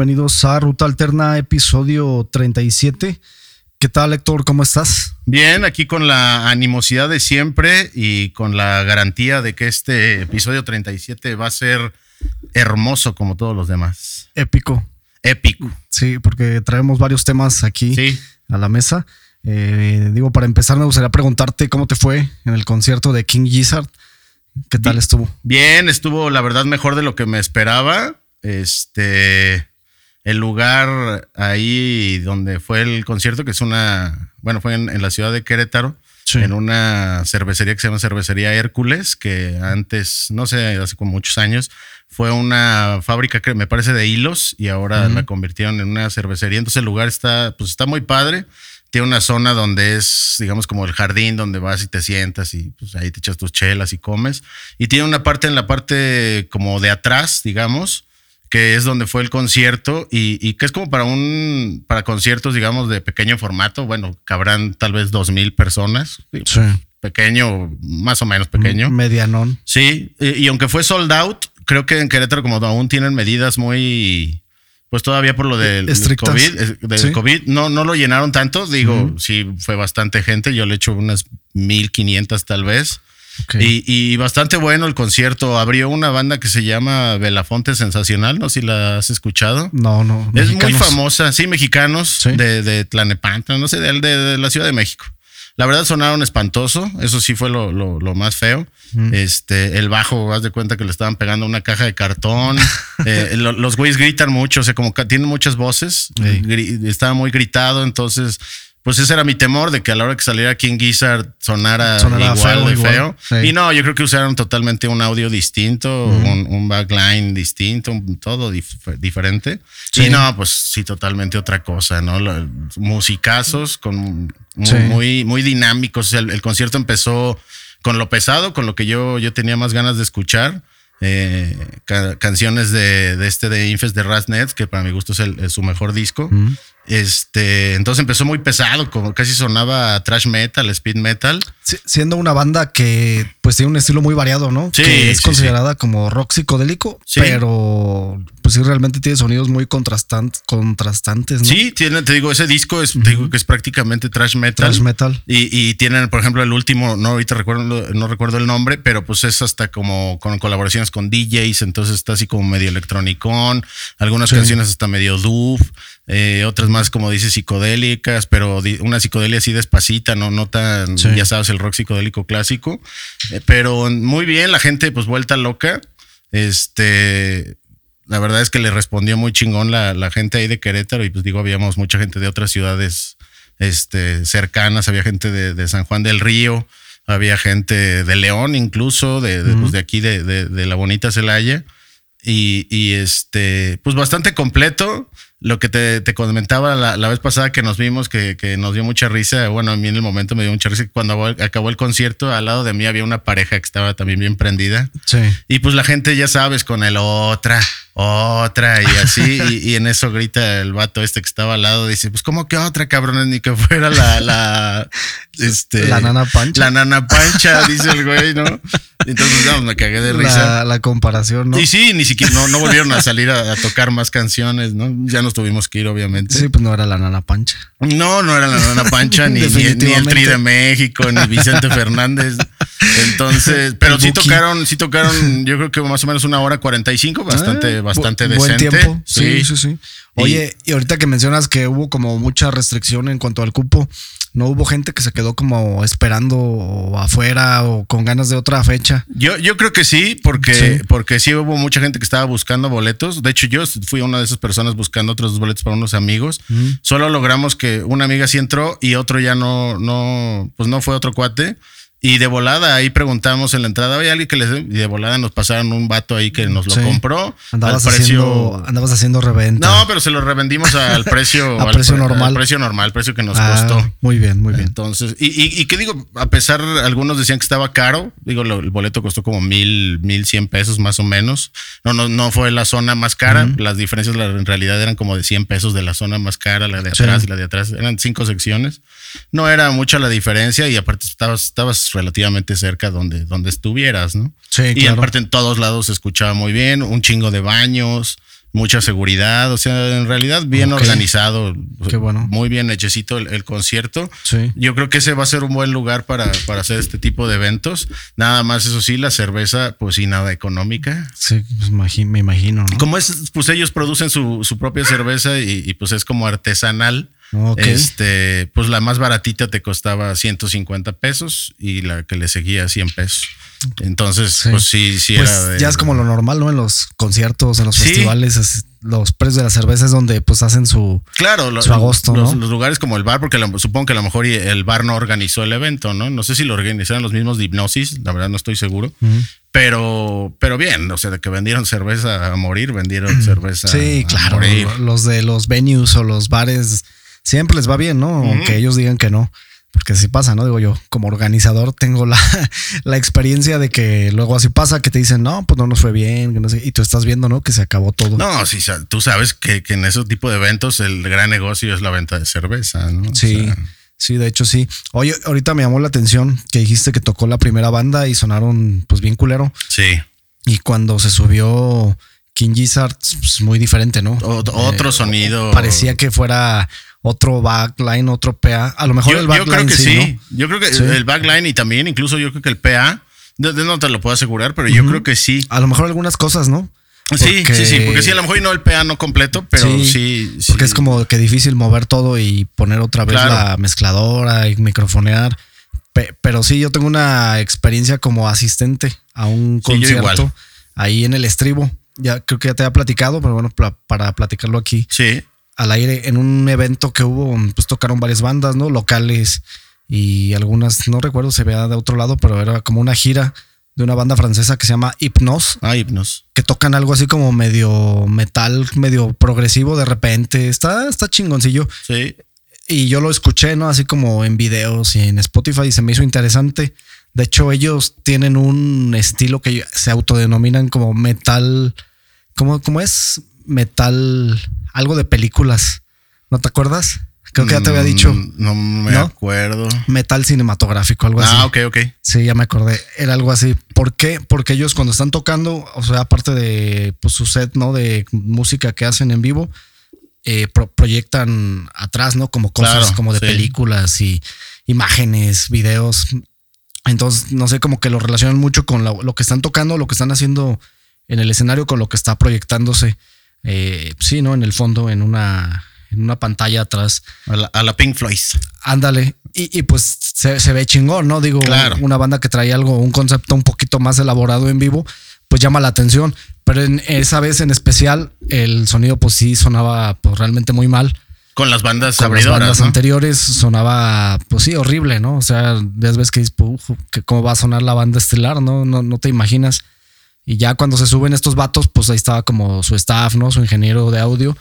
Bienvenidos a Ruta Alterna, episodio 37. ¿Qué tal, Héctor? ¿Cómo estás? Bien, aquí con la animosidad de siempre y con la garantía de que este episodio 37 va a ser hermoso como todos los demás. Épico. Épico. Sí, porque traemos varios temas aquí a la mesa. Eh, digo, para empezar, me gustaría preguntarte cómo te fue en el concierto de King Gizzard. ¿Qué tal estuvo? Bien, estuvo la verdad mejor de lo que me esperaba. Este, el lugar ahí donde fue el concierto, que es una, bueno, fue en, la ciudad de Querétaro, en una cervecería que se llama Cervecería Hércules, que antes, no sé, hace como muchos años, fue una fábrica que me parece de hilos y ahora la convirtieron en una cervecería. Entonces el lugar está, pues está muy padre. Tiene una zona donde es, digamos, como el jardín donde vas y te sientas y pues ahí te echas tus chelas y comes. Y tiene una parte en la parte como de atrás, digamos, que es donde fue el concierto y, que es como para un para conciertos, digamos, de pequeño formato. Bueno, cabrán tal vez dos mil personas. Sí. Pequeño, más o menos pequeño. Medianón. Sí, y, aunque fue sold out, creo que en Querétaro como aún tienen medidas muy pues todavía por lo del COVID, COVID, no, no lo llenaron tanto, digo, sí fue bastante gente, yo le echo unas 1500 tal vez. Y, bastante bueno el concierto. Abrió una banda que se llama Belafonte Sensacional, no sé si la has escuchado. No, no. Es muy famosa, sí, mexicanos de, de Tlanepantla, no sé, de, la Ciudad de México. La verdad sonaron espantoso, eso sí fue lo, más feo. Este, el bajo, haz de cuenta que le estaban pegando una caja de cartón. Eh, los güeyes gritan mucho, o sea, como que tienen muchas voces. Estaba muy gritado, entonces pues ese era mi temor de que a la hora que saliera King Gizzard sonara, igual de feo. Y no, yo creo que usaron totalmente un audio distinto, un, backline distinto, todo diferente. Y no, pues sí, totalmente otra cosa, ¿no? musicazos con muy, muy, dinámicos. el, concierto empezó con lo pesado, con lo que yo, yo tenía más ganas de escuchar. Eh, canciones de, este de Infest de Rasnets, que para mi gusto es, su mejor disco. Este, entonces empezó muy pesado, como casi sonaba trash metal, speed metal. siendo una banda que pues tiene un estilo muy variado, ¿no? Sí, que es considerada como rock psicodélico, pero pues sí realmente tiene sonidos muy contrastantes, contrastantes, ¿no? Sí, tiene, te digo, ese disco es, digo que es prácticamente trash metal. Trash metal. Y, tienen, por ejemplo, el último, no ahorita recuerdo, no recuerdo el nombre, pero pues es hasta como con colaboraciones con DJs, entonces está así como medio electronicón, algunas canciones hasta medio doof. Eh, otras más, como dices, psicodélicas, pero una psicodelia así despacita, no, no tan, ya sabes, el rock psicodélico clásico. Eh, pero muy bien, la gente, pues vuelta loca. Este, la verdad es que le respondió muy chingón la, gente ahí de Querétaro, y pues digo, habíamos mucha gente de otras ciudades este, cercanas, había gente de, San Juan del Río, había gente de León, incluso, de, de, pues de aquí, de, la bonita Celaya. Y, y este, pues bastante completo lo que te, te comentaba la, vez pasada que nos vimos, que, que, nos dio mucha risa, bueno, a mí en el momento me dio mucha risa, cuando acabó el concierto, al lado de mí había una pareja que estaba también bien prendida. Sí. Y pues la gente, ya sabes, con el otra, otra y así, y, en eso grita el vato este que estaba al lado, dice, pues como que otra cabrón, ni que fuera la, la, este, la nana pancha. La nana pancha, dice el güey, ¿no? Entonces, no, me cagué de risa. La, comparación, ¿no? Y sí, ni siquiera, no, no volvieron a salir a, tocar más canciones, ¿no? Ya nos tuvimos que ir, obviamente. Sí, pues no era la Nana Pancha. No, no era la Nana Pancha, ni, ni, el Tri de México, ni Vicente Fernández. Entonces, pero sí tocaron, sí tocaron, yo creo que más o menos una hora 45, bastante, ah, bastante decente. Buen tiempo. Sí, sí, sí. Oye, y ahorita que mencionas que hubo como mucha restricción en cuanto al cupo, no hubo gente que se quedó como esperando afuera o con ganas de otra fecha. Yo, yo creo que sí, porque sí. porque sí hubo mucha gente que estaba buscando boletos. De hecho, yo fui una de esas personas buscando otros boletos para unos amigos. Solo logramos que una amiga sí entró y otro ya no, no, pues no fue otro cuate. Y de volada ahí preguntamos en la entrada, ¿hay alguien que les Y de volada nos pasaron un vato ahí que nos lo compró. Andabas al precio. Haciendo, andabas haciendo reventa. No, pero se lo revendimos al precio. al precio normal. Al precio normal, precio que nos ah, costó. Muy bien, muy bien. Entonces, y, y, y qué digo, a pesar, algunos decían que estaba caro. Digo, el boleto costó como mil, mil cien pesos más o menos. No, no, no fue la zona más cara. Las diferencias en realidad eran como de 100 pesos de la zona más cara, la de atrás y la de atrás. Eran cinco secciones. No era mucha la diferencia y aparte estabas, estabas relativamente cerca donde, donde estuvieras, ¿no? Sí, y aparte en todos lados se escuchaba muy bien, un chingo de baños, mucha seguridad, o sea, en realidad bien organizado. Qué bueno. Muy bien hechecito el, concierto. Sí. Yo creo que ese va a ser un buen lugar para, para, hacer este tipo de eventos. Nada más, eso sí, la cerveza, pues sí, nada económica. Sí, pues me imagino. ¿no? Como es, pues ellos producen su, su propia cerveza y, y, pues es como artesanal. Este, pues la más baratita te costaba 150 pesos y la que le seguía 100 pesos. Entonces, pues sí, sí pues era Ya es como lo normal, ¿no? En los conciertos, en los festivales, los precios de la cerveza es donde pues hacen su, claro, su agosto, los, los, lugares como el bar, porque supongo que a lo mejor el bar no organizó el evento, ¿no? No sé si lo organizaron los mismos de hipnosis, la verdad no estoy seguro. Pero, pero bien, o sea, de que vendieron cerveza a morir, vendieron cerveza. Sí, claro. Los de los venues o los bares siempre les va bien, ¿no? Aunque ellos digan que no. Porque así pasa, ¿no? Digo yo, como organizador tengo la, la, experiencia de que luego así pasa, que te dicen, no, pues no nos fue bien, que no sé, y tú estás viendo, ¿no? Que se acabó todo. No, sí, tú sabes que, en ese tipo de eventos el gran negocio es la venta de cerveza, ¿no? Sí, sí, de hecho sí. Oye, ahorita me llamó la atención que dijiste que tocó la primera banda y sonaron pues bien culero. Sí. Y cuando se subió King Gizzard, pues muy diferente, ¿no? otro eh, sonido. Parecía que fuera otro backline, otro PA. A lo mejor el backline. Yo creo que sí. Yo creo que el backline y también, incluso yo creo que el PA, no, te lo puedo asegurar, pero yo creo que sí. A lo mejor algunas cosas, ¿no? Sí, sí, sí, porque sí, a lo mejor no el PA no completo, pero sí. porque es como que difícil mover todo y poner otra vez la mezcladora y microfonear. pero sí, yo tengo una experiencia como asistente a un concierto ahí en el estribo. Ya creo que ya te había platicado, pero bueno, para platicarlo aquí. Sí al aire en un evento que hubo, pues tocaron varias bandas, ¿no? Locales y algunas, no recuerdo, se veía de otro lado, pero era como una gira de una banda francesa que se llama Hypnos. Ah, Hypnos. Que tocan algo así como medio metal, medio progresivo de repente. Está, está chingoncillo. Sí. Y yo lo escuché, ¿no? Así como en videos y en Spotify y se me hizo interesante. De hecho, ellos tienen un estilo que se autodenominan como metal. ¿Cómo, cómo es? Metal algo de películas. ¿No te acuerdas? Creo que ya te había dicho. Mm, no, me acuerdo. Metal cinematográfico, algo así. Ah, ok, ok. Sí, ya me acordé. Era algo así. ¿Por qué? Porque ellos cuando están tocando, o sea, aparte de pues, su set, ¿no? De música que hacen en vivo, eh, proyectan atrás, ¿no? Como cosas como de películas y imágenes, videos. Entonces, no sé, como que lo relacionan mucho con lo que están tocando, lo que están haciendo en el escenario, con lo que está proyectándose eh, sí, ¿no? En el fondo, en una, en una pantalla atrás. A la, Pink Floyd. Ándale. Y, pues se, ve chingón, ¿no? Digo, una banda que trae algo, un concepto un poquito más elaborado en vivo, pues llama la atención. Pero en esa vez en especial, el sonido, pues sí sonaba pues, realmente muy mal. Con las bandas Con las bandas anteriores sonaba, pues sí, horrible, ¿no? O sea, ya ves que, que cómo va a sonar la banda estelar, ¿no? No, no te imaginas. Y ya cuando se suben estos vatos, pues ahí estaba como su staff, ¿no? Su ingeniero de audio,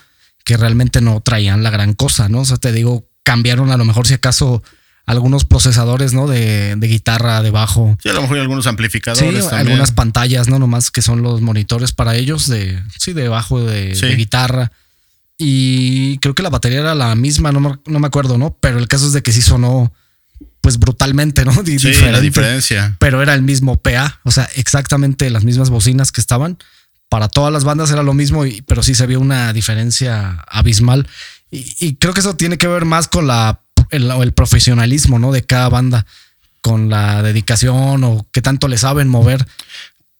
que realmente no traían la gran cosa, ¿no? O sea, te digo, cambiaron a lo mejor si acaso algunos procesadores, ¿no? De, guitarra, de bajo. Sí, a lo mejor algunos amplificadores. Sí, algunas pantallas, ¿no? Nomás que son los monitores para ellos, de, sí, de bajo, de, de guitarra. Y creo que la batería era la misma, no no me acuerdo, ¿no? Pero el caso es de que sí sonó pues brutalmente, ¿no? sí, la diferencia. Pero era el mismo PA, o sea, exactamente las mismas bocinas que estaban. Para todas las bandas era lo mismo, pero sí se vio una diferencia abismal. Y, creo que eso tiene que ver más con la, el, el profesionalismo, ¿no? De cada banda, con la dedicación o qué tanto le saben mover.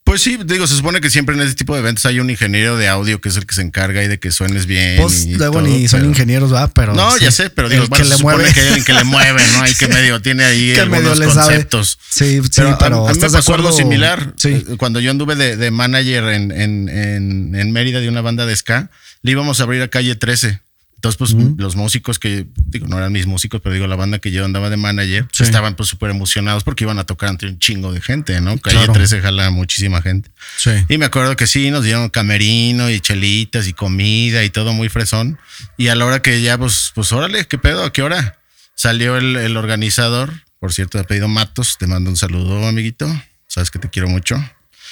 Pues sí, digo, se supone que siempre en ese tipo de eventos hay un ingeniero de audio que es el que se encarga y de que suenes bien. Pues luego ni son ingenieros, ¿va? Pero. No, ya sé, pero digo, bueno, que se supone que hay alguien que le mueve, ¿no? Hay que medio tiene ahí algunos conceptos. Sí, sí, pero, a, mí me pasó algo similar. Sí. Eh, cuando yo anduve de, de manager en, en, en, en Mérida de una banda de ska, le íbamos a abrir a calle 13. Entonces, pues los músicos que, digo, no eran mis músicos, pero digo, la banda que yo andaba de manager, estaban pues súper emocionados porque iban a tocar ante un chingo de gente, ¿no? Calle 13 jala muchísima gente. Sí. Y me acuerdo que sí, nos dieron camerino y chelitas y comida y todo muy fresón. Y a la hora que ya, pues, pues órale, ¿qué pedo? ¿A qué hora? Salió el, el organizador, por cierto, de pedido Matos, te mando un saludo, amiguito. Sabes que te quiero mucho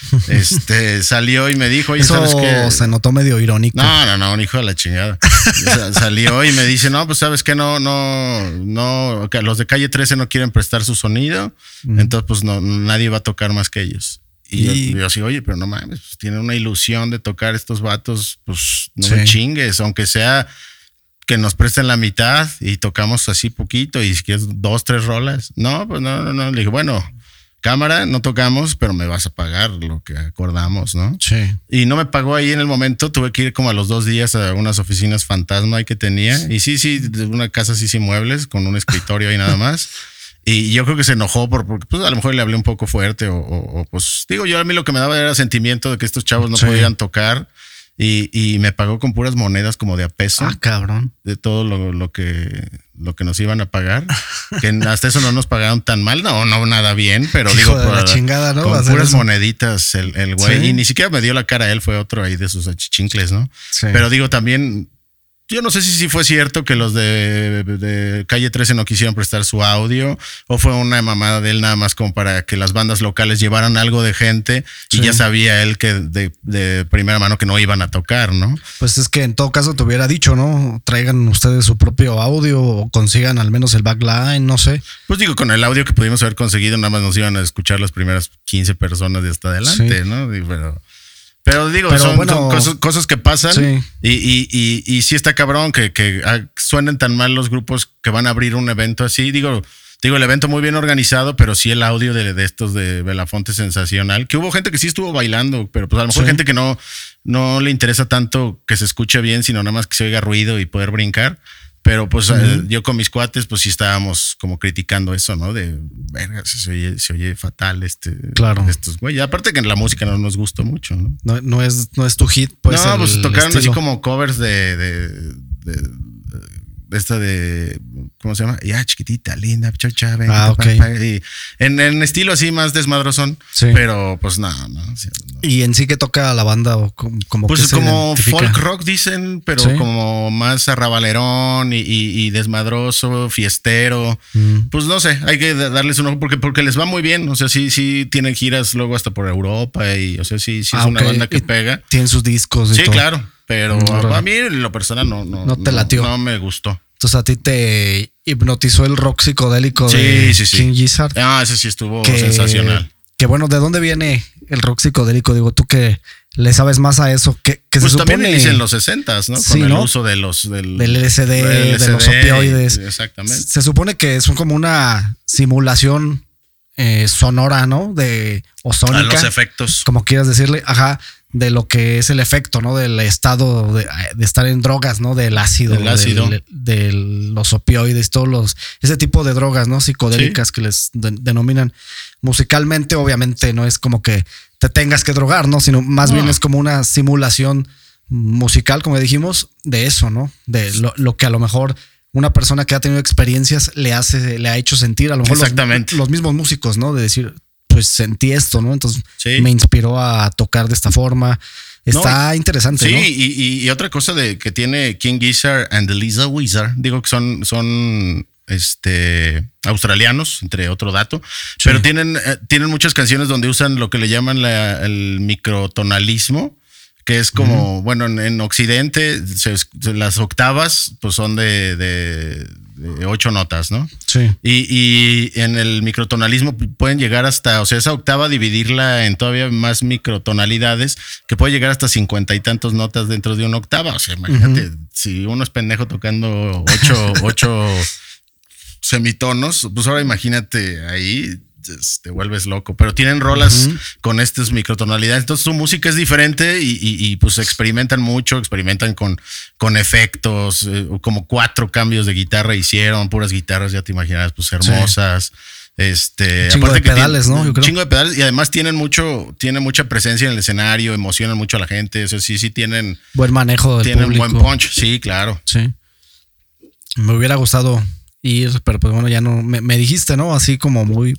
este salió y me dijo, Eso ¿sabes qué? Se notó medio irónico. No, no, no, un hijo de la chingada. salió y me dice, no, pues sabes que no, no, no, los de calle 13 no quieren prestar su sonido, entonces pues no, nadie va a tocar más que ellos. Y, yo, así, oye, pero no mames, pues, tienen una ilusión de tocar estos vatos, pues no me chingues, aunque sea que nos presten la mitad y tocamos así poquito y si quieres dos, tres rolas. No, pues no, no, no. Le dije, bueno, cámara, no tocamos, pero me vas a pagar lo que acordamos, ¿no? Sí. Y no me pagó ahí en el momento, tuve que ir como a los dos días a unas oficinas fantasma que tenía. Y sí, sí, una casa así sin muebles, con un escritorio y nada más. Y yo creo que se enojó por, porque pues, a lo mejor le hablé un poco fuerte o, pues digo, yo a mí lo que me daba era sentimiento de que estos chavos no podían tocar y, y, me pagó con puras monedas como de a peso. Ah, cabrón. De todo lo, lo, que, lo que nos iban a pagar. que hasta eso no nos pagaron tan mal. No, no, nada bien, pero digo, la chingada, ¿no? con puras moneditas el, el güey. Y ni siquiera me dio la cara él, fue otro ahí de sus achichincles, ¿no? Sí. Pero digo, también yo no sé si, si fue cierto que los de, Calle 13 no quisieron prestar su audio o fue una mamada de él nada más como para que las bandas locales llevaran algo de gente y ya sabía él que de, primera mano que no iban a tocar, ¿no? Pues es que en todo caso te hubiera dicho, ¿no? Traigan ustedes su propio audio o consigan al menos el backline, no sé. Pues digo, con el audio que pudimos haber conseguido nada más nos iban a escuchar las primeras 15 personas de hasta adelante, ¿no? Pero... Pero digo, son, cosas, que pasan y, y, y, sí está cabrón que, que ah, suenen tan mal los grupos que van a abrir un evento así. Digo, digo, el evento muy bien organizado, pero sí el audio de, de, estos de Belafonte sensacional. Que hubo gente que sí estuvo bailando, pero pues a lo mejor gente que no, no le interesa tanto que se escuche bien, sino nada más que se oiga ruido y poder brincar. Pero pues eh, yo con mis cuates, pues sí estábamos como criticando eso, ¿no? De, verga, se oye, se oye fatal este. Claro. Estos güey. Aparte que la música no nos gustó mucho, ¿no? No, no es, no es tu hit, pues. No, pues tocaron así como covers de, de, de esta de, ¿cómo se llama? Ya, chiquitita, linda, chocha, ven, ah, ok. en, en, estilo así más desmadrosón, sí. pero pues nada, no, ¿Y en sí que toca la banda? O como pues como folk rock dicen, pero como más arrabalerón y, y, desmadroso, fiestero. Mm. Pues no sé, hay que darles un ojo porque, porque les va muy bien. O sea, sí, sí tienen giras luego hasta por Europa y, o sea, sí, sí es ah, una banda que pega. Tienen sus discos. Y sí, claro. Pero a, mí lo personal no, no, no te latió. No, me gustó. Entonces a ti te hipnotizó el rock psicodélico sí, de sí, sí. King Gizzard. Ah, ese sí estuvo sensacional. Que bueno, ¿de dónde viene el rock psicodélico? Digo, tú que le sabes más a eso. Que, que pues se también supone, en los 60 ¿no? Con el uso de los del, del LSD, de los opioides. Exactamente. Se supone que son como una simulación eh, sonora, ¿no? De o sónica. A los efectos. Como quieras decirle, ajá de lo que es el efecto, ¿no? Del estado de, estar en drogas, ¿no? Del ácido, del ácido. De, los opioides, todos los, ese tipo de drogas, ¿no? Psicodélicas que les denominan musicalmente, obviamente no es como que te tengas que drogar, ¿no? Sino más bien es como una simulación musical, como dijimos, de eso, ¿no? De lo, que a lo mejor una persona que ha tenido experiencias le hace, le ha hecho sentir, a lo mejor Exactamente. los mismos músicos, ¿no? De decir, pues sentí esto, ¿no? Entonces me inspiró a tocar de esta forma. Está interesante. Sí, ¿no? y, otra cosa de que tiene King Gizzard and the Lisa Wizard, digo que son, son este, australianos, entre otro dato, pero tienen, eh, tienen muchas canciones donde usan lo que le llaman el microtonalismo, que es como, bueno, en, Occidente las octavas pues son de ocho notas, ¿no? Sí. Y, en el microtonalismo pueden llegar hasta, o sea, esa octava dividirla en todavía más microtonalidades, que puede llegar hasta cincuenta y tantos notas dentro de una octava. O sea, imagínate, si uno es pendejo tocando ocho, ocho semitonos, pues ahora imagínate ahí te vuelves loco. Pero tienen rolas con estas microtonalidades. Entonces su música es diferente y, pues experimentan mucho, experimentan con, con efectos, eh, como cuatro cambios de guitarra hicieron, puras guitarras, ya te imaginas, pues hermosas. Este, chingo de pedales, ¿no? Yo creo. Chingo de pedales y además tienen mucho, tienen mucha presencia en el escenario, emocionan mucho a la gente. O sea, sí, sí tienen buen manejo del Tienen buen punch, sí, claro. Sí. Me hubiera gustado ir, pero pues bueno, ya no. me dijiste, ¿no? Así como muy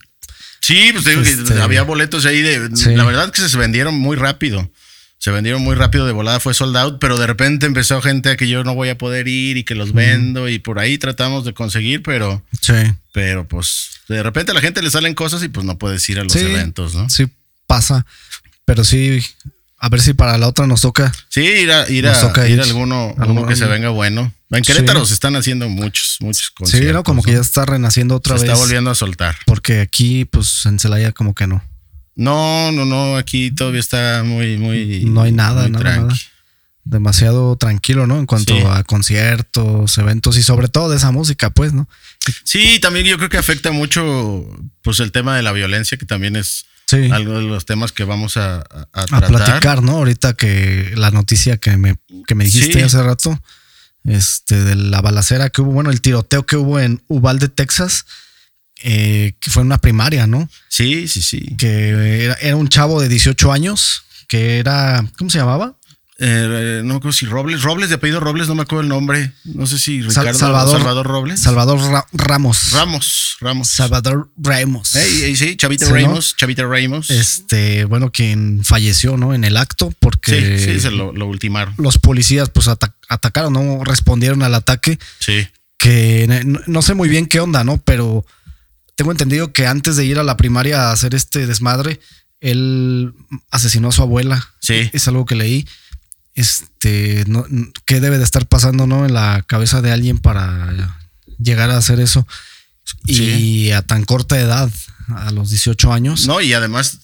Sí, pues digo que este, había boletos ahí de. La verdad que se vendieron muy rápido. Se vendieron muy rápido de volada, fue sold out, pero de repente empezó gente a que yo no voy a poder ir y que los vendo y por ahí tratamos de conseguir, pero. Sí. Pero pues de repente a la gente le salen cosas y pues no puedes ir a los eventos, ¿no? Sí, pasa. Pero sí, a ver si para la otra nos toca. Sí, ir a, ir a, ir a alguno, que se venga bueno. En Querétaro se están haciendo muchos, muchos conciertos. Sí, ¿no? Como que ya está renaciendo otra vez. Se está volviendo a soltar. Porque aquí, pues, en Celaya como que no. No, no, no, aquí todavía está muy, muy. No hay nada, nada, nada. Demasiado tranquilo, ¿no? En cuanto a conciertos, eventos y sobre todo de esa música, pues, ¿no? Sí, también yo creo que afecta mucho, pues, el tema de la violencia, que también es algo de los temas que vamos a, a, a, platicar, ¿no? Ahorita que la noticia que me, que me dijiste hace rato, este, de la balacera que hubo, bueno, el tiroteo que hubo en Uvalde, Texas, eh, que fue en una primaria, ¿no? Sí, sí, sí. Que era, era, un chavo de 18 años, que era, ¿cómo se llamaba? Eh, no me acuerdo si Robles, Robles de apellido Robles, no me acuerdo el nombre. No sé si Ricardo Salvador, Salvador Robles. Salvador Ramos. Ramos, Ramos. Salvador Ramos. sí, Chavita Ramos, Chavita Ramos. Este, bueno, quien falleció, ¿no? En el acto, porque. Sí, sí, se lo, ultimaron. Los policías, pues, atacaron, ¿no? Respondieron al ataque. Sí. Que no, sé muy bien qué onda, ¿no? Pero tengo entendido que antes de ir a la primaria a hacer este desmadre, él asesinó a su abuela. Sí. Es algo que leí este, no, qué debe de estar pasando, ¿no? En la cabeza de alguien para llegar a hacer eso. Y a tan corta edad, a los 18 años. No, y además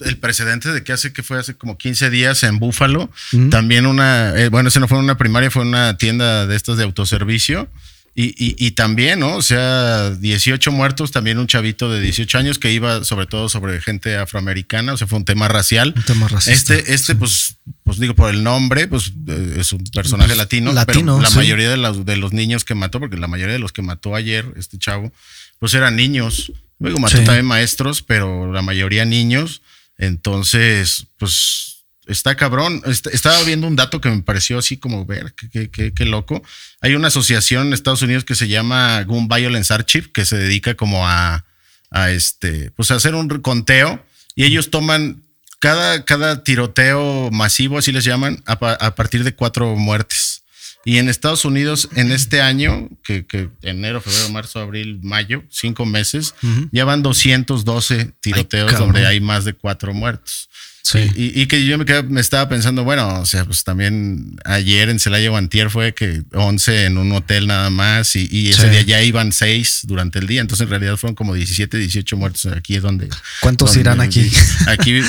el precedente de que hace que fue hace como 15 días en Búfalo, también una, eh, bueno, ese no fue una primaria, fue una tienda de estas de autoservicio y, y, y, también, ¿no? O sea, 18 muertos, también un chavito de 18 años que iba sobre todo sobre gente afroamericana, o sea, fue un tema racial. Un tema racista. Este, este pues, pues digo, por el nombre, pues eh, es un personaje pues, latino, latino, pero la mayoría de los, de los niños que mató, porque la mayoría de los que mató ayer, este chavo, pues eran niños. Luego mató también maestros, pero la mayoría niños. Entonces, pues está cabrón. Estaba viendo un dato que me pareció así como ver, qué, loco. Hay una asociación en Estados Unidos que se llama Gun Violence Archive, que se dedica como a, a este, pues a hacer un conteo y ellos toman cada, cada tiroteo masivo, así les llaman, a, partir de cuatro muertes. Y en Estados Unidos, en este año, que, que enero, febrero, marzo, abril, mayo, cinco meses, ya van 212 tiroteos donde hay más de cuatro muertos. Y, que yo me, estaba pensando, bueno, o sea, pues también ayer en Celaya o Antier fue que 11 en un hotel nada más y, ese día ya iban 6 durante el día, entonces en realidad fueron como 17, 18 muertos. Aquí es donde... ¿Cuántos irán aquí? Aquí, eh,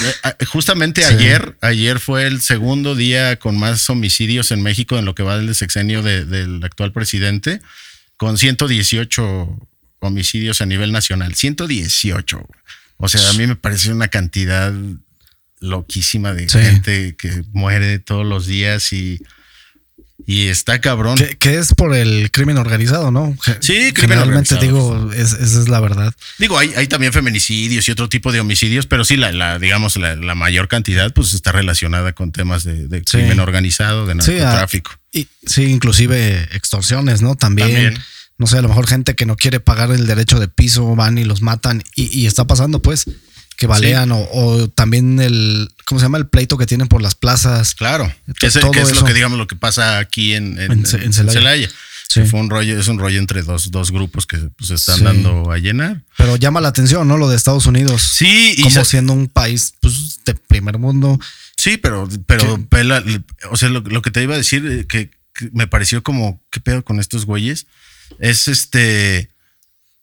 justamente ayer, ayer fue el segundo día con más homicidios en México en lo que va del sexenio del actual presidente, con 118 homicidios a nivel nacional. 118. O sea, a mí me parece una cantidad loquísima de gente que muere todos los días y, y está cabrón. Que, es por el crimen organizado, ¿no? Sí, crimen Generalmente digo, esa es la verdad. Digo, hay, hay, también feminicidios y otro tipo de homicidios, pero sí, la, la digamos, la, mayor cantidad pues está relacionada con temas de, crimen organizado, de narcotráfico. y, sí, inclusive extorsiones, ¿no? También, No sé, a lo mejor gente que no quiere pagar el derecho de piso van y los matan y, y está pasando, pues que balean o, también el, ¿cómo se llama? El pleito que tienen por las plazas. Claro, que es, lo que digamos lo que pasa aquí en, en, Celaya. Fue un rollo, es un rollo entre dos, dos grupos que se pues, están dando a llenar. Pero llama la atención, ¿no? Lo de Estados Unidos. Sí, y como siendo un país pues, de primer mundo. Sí, pero, pero o sea, lo, que te iba a decir eh, que, que, me pareció como, ¿qué pedo con estos güeyes? Es este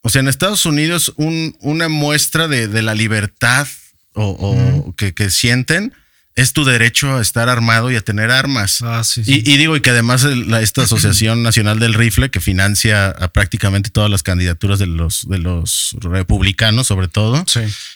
o sea, en Estados Unidos, un, una muestra de, de, la libertad o, que, que, sienten es tu derecho a estar armado y a tener armas. Ah, y, digo, y que además esta Asociación Nacional del Rifle, que financia a prácticamente todas las candidaturas de los, de los republicanos, sobre todo,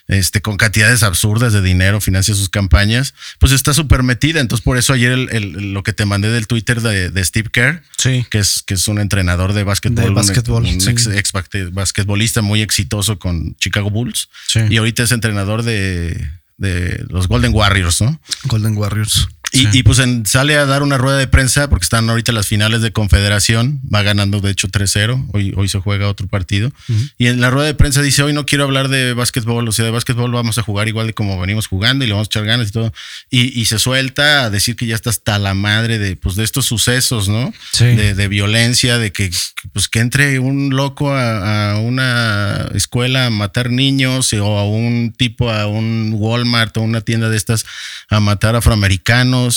este, con cantidades absurdas de dinero, financia sus campañas, pues está súper metida. Entonces, por eso ayer el, lo que te mandé del Twitter de, Steve Kerr, que, es, que es un entrenador de básquetbol, un, ex, ex, basquetbolista muy exitoso con Chicago Bulls, y ahorita es entrenador de de los Golden Warriors, ¿no? Golden Warriors. Y, pues sale a dar una rueda de prensa porque están ahorita las finales de confederación, va ganando de hecho 3-0, hoy, hoy se juega otro partido. Y en la rueda de prensa dice, hoy no quiero hablar de básquetbol, o sea, de básquetbol vamos a jugar igual de como venimos jugando y le vamos a echar ganas y todo. Y, se suelta a decir que ya está hasta la madre de, pues, de estos sucesos, ¿no? De, violencia, de que, pues, que entre un loco a, a, una escuela a matar niños o a un tipo a un Walmart o una tienda de estas a matar afroamericanos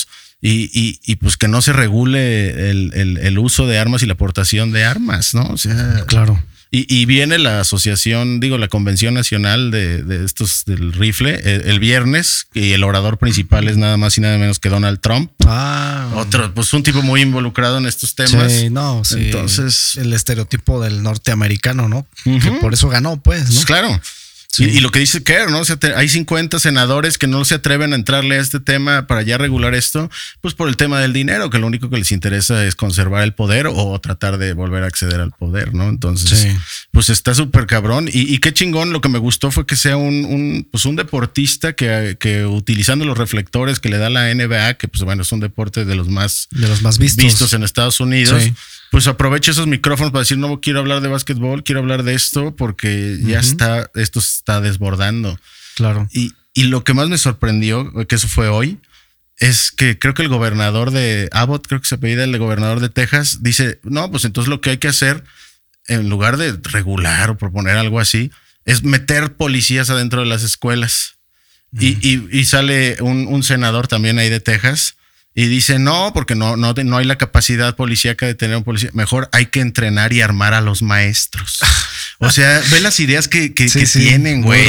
y, y, pues que no se regule el, uso de armas y la aportación de armas, ¿no? O sea, claro. Y, viene la asociación, digo, la Convención Nacional de, estos del rifle el, viernes y el orador principal es nada más y nada menos que Donald Trump. Ah. Otro, pues un tipo muy involucrado en estos temas. Sí, no, sí. Entonces. El estereotipo del norteamericano, ¿no? Que por eso ganó, pues, ¿no? Pues claro. Y, lo que dice Kerr, ¿no? hay 50 senadores que no se atreven a entrarle a este tema para ya regular esto, pues por el tema del dinero, que lo único que les interesa es conservar el poder o tratar de volver a acceder al poder, ¿no? Entonces, pues está súper cabrón. Y, qué chingón, lo que me gustó fue que sea un, pues un deportista que, que, utilizando los reflectores que le da la NBA, que pues bueno, es un deporte de los más, de los más vistos. vistos en Estados Unidos pues aproveche esos micrófonos para decir, no quiero hablar de básquetbol, quiero hablar de esto porque ya está, esto se está desbordando. Claro. Y, y lo que más me sorprendió, que eso fue hoy, es que creo que el gobernador de Abbott, creo que se apellida el gobernador de Texas, dice, no, pues entonces lo que hay que hacer, en lugar de regular o proponer algo así, es meter policías adentro de las escuelas. y, y, y, sale un, un senador también ahí de Texas y dice, no, porque no, no, no hay la capacidad policíaca de tener un policía. Mejor hay que entrenar y armar a los maestros. O sea, ve las ideas que, que, tienen, güey.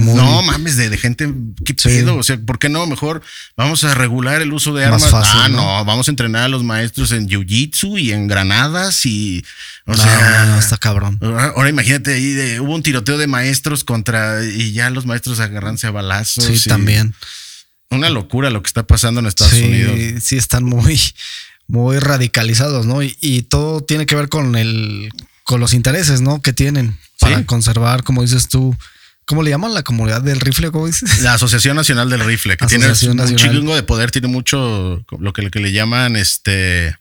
No mames, de, gente, ¿qué pedo? O sea, ¿por qué no? Mejor vamos a regular el uso de armas. ah, ¿no? vamos a entrenar a los maestros en jiu-jitsu y en granadas y. O sea, no, está cabrón. Ahora imagínate ahí, de, hubo un tiroteo de maestros contra. y ya los maestros agarranse a balazos. Sí, también una locura lo que está pasando en Estados Unidos. Sí, están muy, muy radicalizados, ¿no? Y, todo tiene que ver con el, con los intereses, ¿no? Que tienen para conservar, como dices tú. ¿Cómo le llaman la comunidad del rifle? ¿Cómo dices? La Asociación Nacional del Rifle, que tiene un chingo de poder, tiene mucho lo que, lo que le llaman este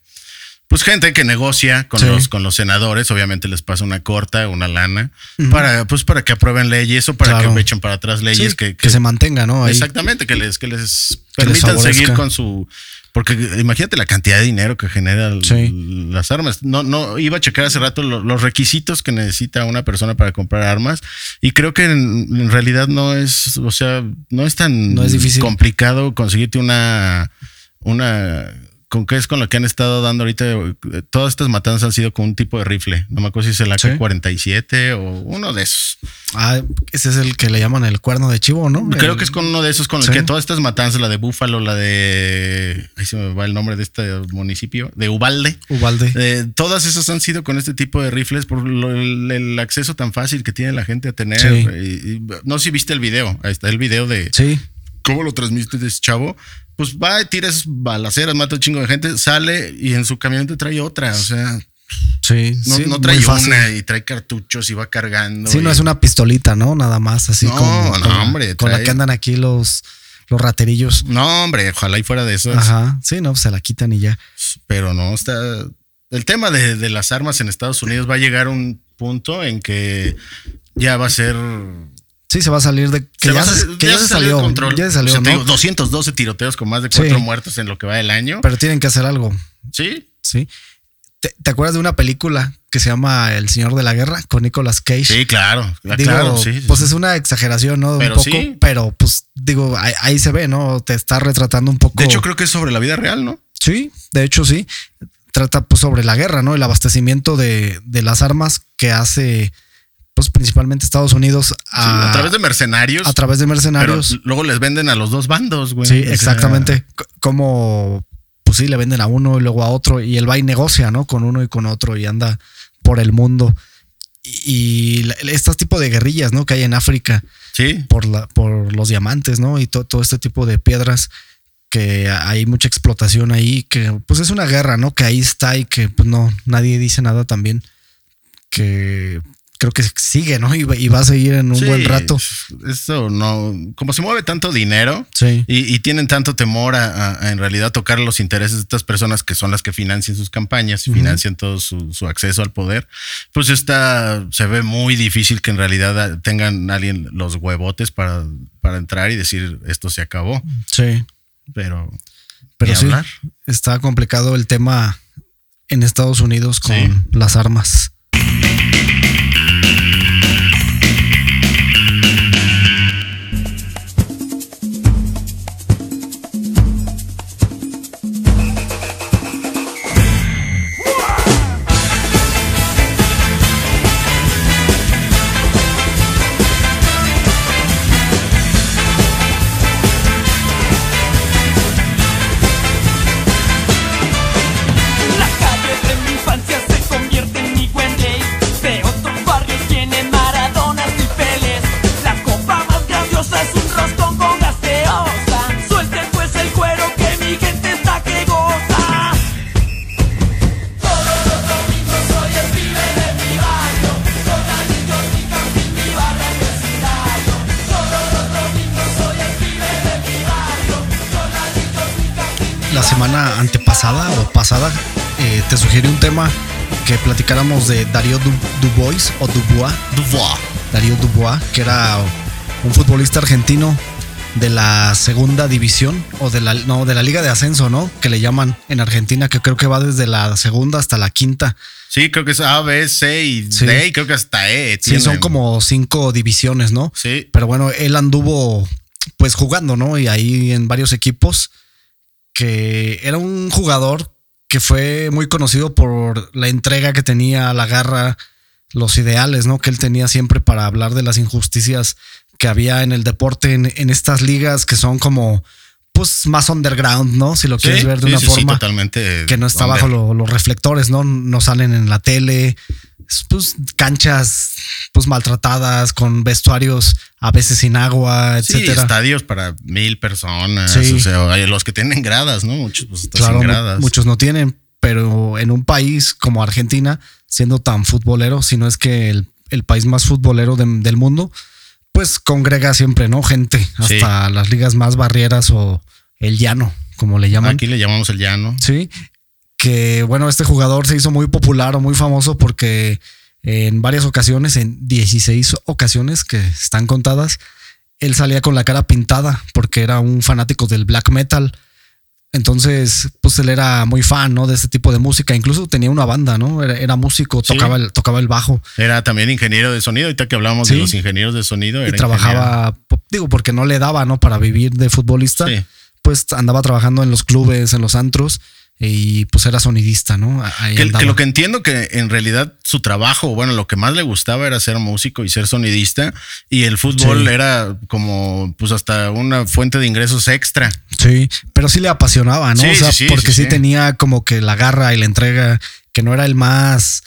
pues gente que negocia con los con los senadores, obviamente les pasa una corta, una lana para pues para que aprueben leyes o para que echen para atrás leyes que, que, se mantengan, ¿no? Exactamente, que les que les permitan seguir con su porque imagínate la cantidad de dinero que generan las armas. No, no, iba a checar hace rato los requisitos que necesita una persona para comprar armas y creo que en, realidad no es, o sea, no es tan complicado conseguirte una, una con qué es con lo que han estado dando ahorita. Todas estas matanzas han sido con un tipo de rifle. No me acuerdo si es el AK-47 o uno de esos. Ah, ese es el que le llaman el cuerno de chivo, ¿no? Creo que es con uno de esos con el que todas estas matanzas, la de Búfalo, la de. Ahí se me va el nombre de este municipio, de Ubalde. Ubalde. Eh, todas esas han sido con este tipo de rifles por el, acceso tan fácil que tiene la gente a tener. no sé si viste el video. Ahí está el video de. Sí. ¿Cómo lo transmite ese chavo? pues va, tira esas balaceras, mata un chingo de gente, sale y en su camioneta trae otra. O sea, Sí, no, no trae una y trae cartuchos y va cargando. Sí, no es una pistolita, ¿no? Nada más, así como. No, hombre. Con la que andan aquí los, los raterillos. No, hombre, ojalá y fuera de eso. Ajá. Sí, no, se la quitan y ya. Pero no, está. El tema de, de las armas en Estados Unidos va a llegar a un punto en que ya va a ser Sí, se va a salir de. Que ya, se, salió. control. Ya se salió. 212 tiroteos con más de cuatro muertos en lo que va del año. Pero tienen que hacer algo. Sí. Sí. ¿Te, acuerdas de una película que se llama El Señor de la Guerra con Nicolas Cage? Sí, claro. claro pues es una exageración, ¿no? Pero un poco, sí. Pero pues digo, ahí, se ve, ¿no? Te está retratando un poco. De hecho, creo que es sobre la vida real, ¿no? Sí, de hecho, sí. Trata pues sobre la guerra, ¿no? El abastecimiento de, de las armas que hace pues principalmente Estados Unidos a, través de mercenarios. A través de mercenarios. luego les venden a los dos bandos, güey. Sí, exactamente. Como, pues sí, le venden a uno y luego a otro y él va y negocia, ¿no? Con uno y con otro y anda por el mundo. Y, estos tipos de guerrillas, ¿no? Que hay en África. Sí. Por, la, por los diamantes, ¿no? Y todo este tipo de piedras que hay mucha explotación ahí, que pues es una guerra, ¿no? Que ahí está y que pues no, nadie dice nada también. Que creo que sigue, ¿no? Y, va a seguir en un buen rato. Eso no, como se mueve tanto dinero y, tienen tanto temor a, en realidad tocar los intereses de estas personas que son las que financian sus campañas y financian todo su, acceso al poder, pues está, se ve muy difícil que en realidad tengan alguien los huevotes para, para entrar y decir esto se acabó. Sí. Pero, pero sí, está complicado el tema en Estados Unidos con las armas. Semana antepasada o pasada eh, te sugerí un tema que platicáramos de Darío Dubois o Dubois. Dubois. Darío Dubois, que era un futbolista argentino de la segunda división o de la no de la liga de ascenso, ¿no? Que le llaman en Argentina, que creo que va desde la segunda hasta la quinta. Sí, creo que es A, B, C y D, y creo que hasta E. Sí, son como cinco divisiones, ¿no? Sí. Pero bueno, él anduvo pues jugando, ¿no? Y ahí en varios equipos que era un jugador que fue muy conocido por la entrega que tenía, la garra, los ideales, ¿no? Que él tenía siempre para hablar de las injusticias que había en el deporte en, estas ligas que son como pues más underground, ¿no? Si lo quieres ver de una forma totalmente que no está bajo los reflectores, ¿no? No salen en la tele, pues canchas pues maltratadas con vestuarios a veces sin agua, etcétera. estadios para mil personas, o sea, los que tienen gradas, ¿no? Muchos pues, sin gradas. Muchos no tienen, pero en un país como Argentina, siendo tan futbolero, si no es que el, país más futbolero del mundo, pues congrega siempre, ¿no? Gente, hasta las ligas más barrieras o el llano, como le llaman. Aquí le llamamos el llano. Sí, que bueno, este jugador se hizo muy popular o muy famoso porque en varias ocasiones, en 16 ocasiones que están contadas, él salía con la cara pintada porque era un fanático del black metal entonces, pues él era muy fan, ¿no? De este tipo de música. Incluso tenía una banda, ¿no? Era, músico, tocaba, el, tocaba el bajo. Era también ingeniero de sonido. Ahorita que hablábamos de los ingenieros de sonido. y trabajaba, digo, porque no le daba, ¿no? Para vivir de futbolista. Pues andaba trabajando en los clubes, en los antros y pues era sonidista, ¿no? Que, lo que entiendo que en realidad su trabajo, bueno, lo que más le gustaba era ser músico y ser sonidista y el fútbol era como pues hasta una fuente de ingresos extra. Sí, pero sí le apasionaba, ¿no? o sea, porque sí, tenía como que la garra y la entrega, que no era el más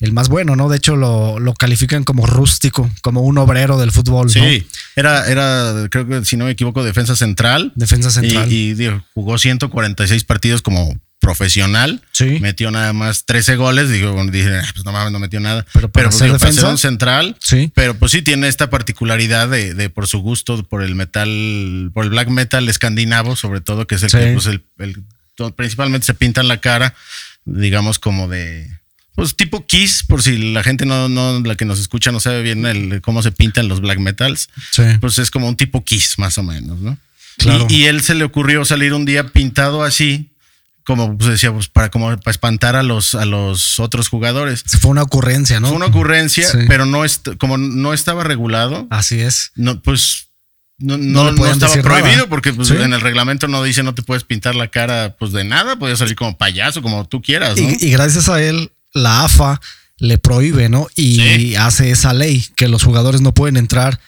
el más bueno, ¿no? De hecho, lo, lo, califican como rústico, como un obrero del fútbol. Sí, era, era, creo que si no me equivoco, defensa central. Defensa central. Y, y jugó 146 partidos como profesional. Sí. Metió nada más 13 goles. Digo, dije, ah, pues no mames, no metió nada. Pero, para pues, ser defensa, un central. Sí. Pero pues sí tiene esta particularidad de, de, por su gusto, por el metal, por el black metal escandinavo, sobre todo, que es el que pues el, principalmente se pinta en la cara, digamos, como de. Pues tipo Kiss, por si la gente no, no, la que nos escucha no sabe bien el, cómo se pintan los black metals. Sí. Pues es como un tipo Kiss, más o menos, ¿no? Claro. Y, y él se le ocurrió salir un día pintado así, como pues decía, pues para como para espantar a los a los otros jugadores. Fue una ocurrencia, ¿no? Fue una ocurrencia, pero no como no estaba regulado. Así es. No, pues no, no, estaba prohibido porque pues, en el reglamento no dice no te puedes pintar la cara pues de nada, podías salir como payaso, como tú quieras. Y, gracias a él, la AFA le prohíbe, ¿no? Y hace esa ley que los jugadores no pueden entrar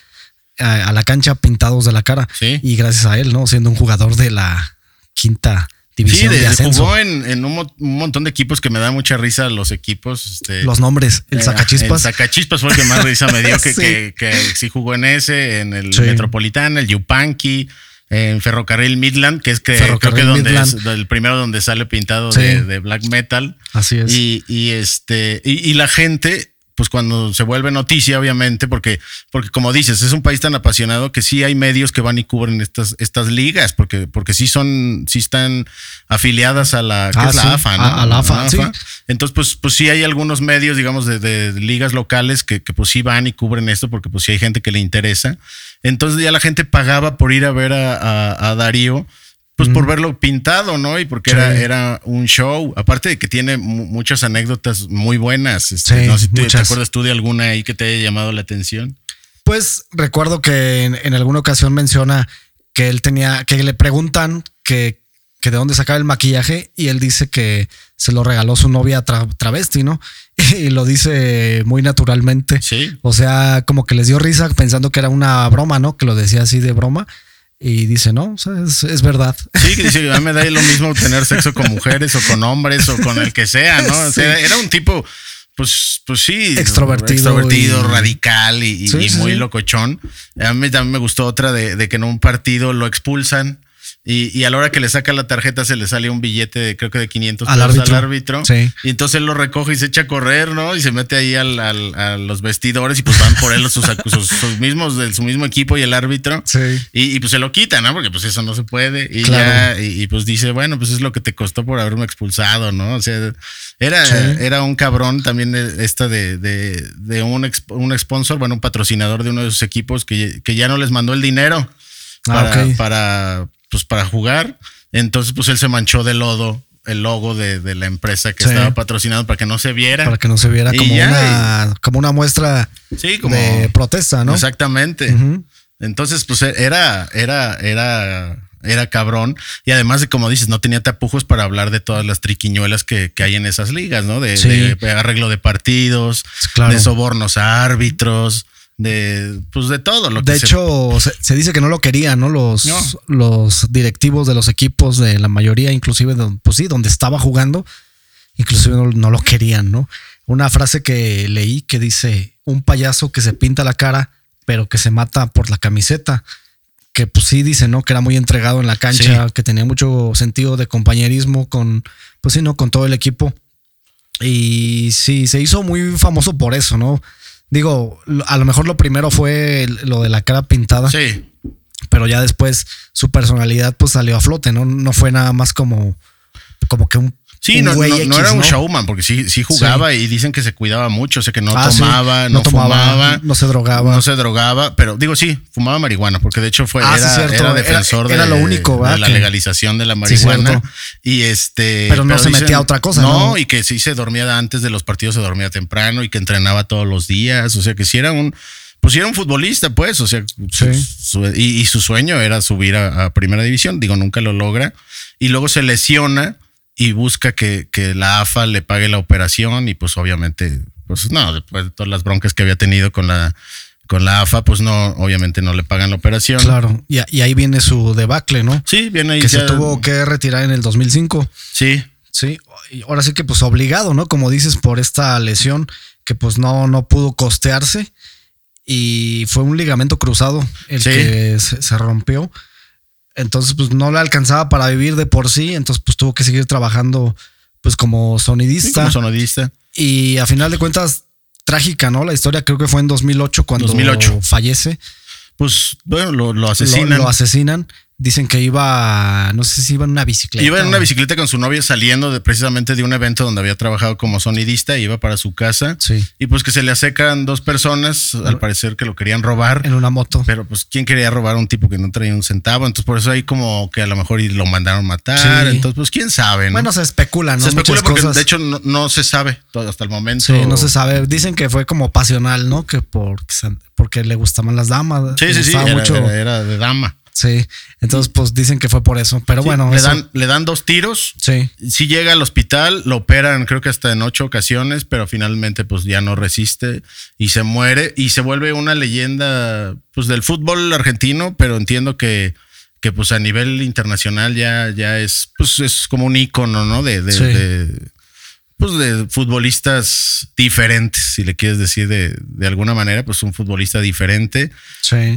a, a la cancha pintados de la cara. Sí. Y gracias a él, ¿no? Siendo un jugador de la quinta sí, jugó en, un, montón de equipos que me da mucha risa los equipos. Este, los nombres, el Sacachispas. El Sacachispas fue el que más risa me dio, que, que, sí jugó en ese, en el Metropolitano, el Yupanqui, en Ferrocarril Midland, que es que creo que donde es, el primero donde sale pintado de, black metal. Así es. Y, este, y la gente pues cuando se vuelve noticia, obviamente, porque, porque como dices, es un país tan apasionado que sí hay medios que van y cubren estas, estas ligas, porque, porque sí son, sí están afiliadas a la, ah, es la AFA, ¿no? A, la AFA, Sí. Entonces, pues, pues sí hay algunos medios, digamos, de, ligas locales que, que, pues sí van y cubren esto, porque pues sí hay gente que le interesa. Entonces ya la gente pagaba por ir a ver a, a Darío pues por verlo pintado, ¿no? Y porque era, era un show. Aparte de que tiene muchas anécdotas muy buenas. Este, no sé si te, acuerdas tú de alguna ahí que te haya llamado la atención. Pues recuerdo que en, alguna ocasión menciona que él tenía, que le preguntan que, que, de dónde sacaba el maquillaje y él dice que se lo regaló su novia travesti, ¿no? Y lo dice muy naturalmente. Sí. O sea, como que les dio risa pensando que era una broma, ¿no? Que lo decía así de broma. Y dice, no, es, verdad. Sí, que dice, a mí me da lo mismo tener sexo con mujeres o con hombres o con el que sea, ¿no? era un tipo, pues, pues sí. Extrovertido. Extrovertido, radical y, muy locochón. A mí también me gustó otra de, que en un partido lo expulsan Y, a la hora que le saca la tarjeta se le sale un billete de creo que de 500 al pesos árbitro. al árbitro. Y entonces él lo recoge y se echa a correr, ¿no? Y se mete ahí al, a los vestidores y pues van por él sus, sus, mismos, de su mismo equipo y el árbitro. Sí. Y, pues se lo quita, ¿no? Porque pues eso no se puede. Y ya, y, pues dice, bueno, pues es lo que te costó por haberme expulsado, ¿no? O sea, era, era un cabrón también esta de, de, de un, un sponsor, bueno, un patrocinador de uno de sus equipos que, que ya no les mandó el dinero. Ah, para, para, pues para jugar. Entonces, pues él se manchó de lodo el logo de, la empresa que estaba patrocinando para que no se viera. Para que no se viera como, una, como una muestra de protesta, ¿no? Exactamente. Entonces, pues era, era, era, era cabrón. Y además de, como dices, no tenía tapujos para hablar de todas las triquiñuelas que, hay en esas ligas, ¿no? De, arreglo de partidos, de sobornos a árbitros de pues de todo lo que de hecho se, dice que no lo querían no los los directivos de los equipos de la mayoría inclusive pues sí donde estaba jugando inclusive no, lo querían no una frase que leí que dice un payaso que se pinta la cara pero que se mata por la camiseta que pues sí dice no que era muy entregado en la cancha que tenía mucho sentido de compañerismo con pues sí no con todo el equipo. Y sí se hizo muy famoso por eso no Digo, a lo mejor lo primero fue lo de la cara pintada. Sí. Pero ya después su personalidad pues salió a flote, ¿no? No fue nada más como, como que un Sí, no, era un showman, porque sí, sí jugaba y dicen que se cuidaba mucho, o sea que no ah, tomaba, no, fumaba, no se drogaba. No se drogaba, pero digo sí, fumaba marihuana, porque de hecho fue ah, era, defensor de, lo único, de, la legalización de la marihuana. y este Pero no se metía a otra cosa. No, y que sí se dormía antes de los partidos, se dormía temprano y que entrenaba todos los días. O sea que si era un pues era un futbolista, pues, o sea, y, su sueño era subir a, primera división. Digo, nunca lo logra. Y luego se lesiona y busca que, la AFA le pague la operación y pues obviamente, pues no, después de todas las broncas que había tenido con la, con la AFA, pues no, obviamente no le pagan la operación. Claro, y, y ahí viene su debacle, ¿no? Sí, viene ahí. Que se tuvo que retirar en el 2005. Sí. Sí, y ahora sí que pues obligado, ¿no? Como dices, por esta lesión que pues no, no pudo costearse y fue un ligamento cruzado el que se rompió. Entonces, pues no le alcanzaba para vivir de por sí. Entonces, pues tuvo que seguir trabajando, pues como sonidista. como sonidista. Y a final de cuentas, trágica, ¿no? La historia creo que fue en 2008 cuando 2008. fallece. Pues bueno, lo, asesinan. lo, asesinan. Dicen que iba, no sé si iba en una bicicleta. Iba en una bicicleta con su novia saliendo de, precisamente de un evento donde había trabajado como sonidista, iba para su casa. Sí. Y pues que se le acercan dos personas, al parecer que lo querían robar. En una moto. Pero pues, ¿quién quería robar a un tipo que no traía un centavo? Entonces por eso ahí como que a lo mejor lo mandaron matar. Entonces, pues quién sabe, ¿no? Bueno, se especula, ¿no? Se especula porque de hecho no, se sabe todo hasta el momento. Sí, no se sabe. Dicen que fue como pasional, ¿no? Que porque, porque le gustaban las damas. Sí, sí, sí. era de dama. Sí, entonces pues dicen que fue por eso, pero bueno. Le, dan, le dan dos tiros. Sí. Sí llega al hospital, lo operan creo que hasta en ocho ocasiones, pero finalmente pues ya no resiste y se muere y se vuelve una leyenda pues del fútbol argentino, pero entiendo que, que pues a nivel internacional ya, ya es pues es como un ícono, ¿no? de, de pues de futbolistas diferentes, si le quieres decir de, de alguna manera, pues un futbolista diferente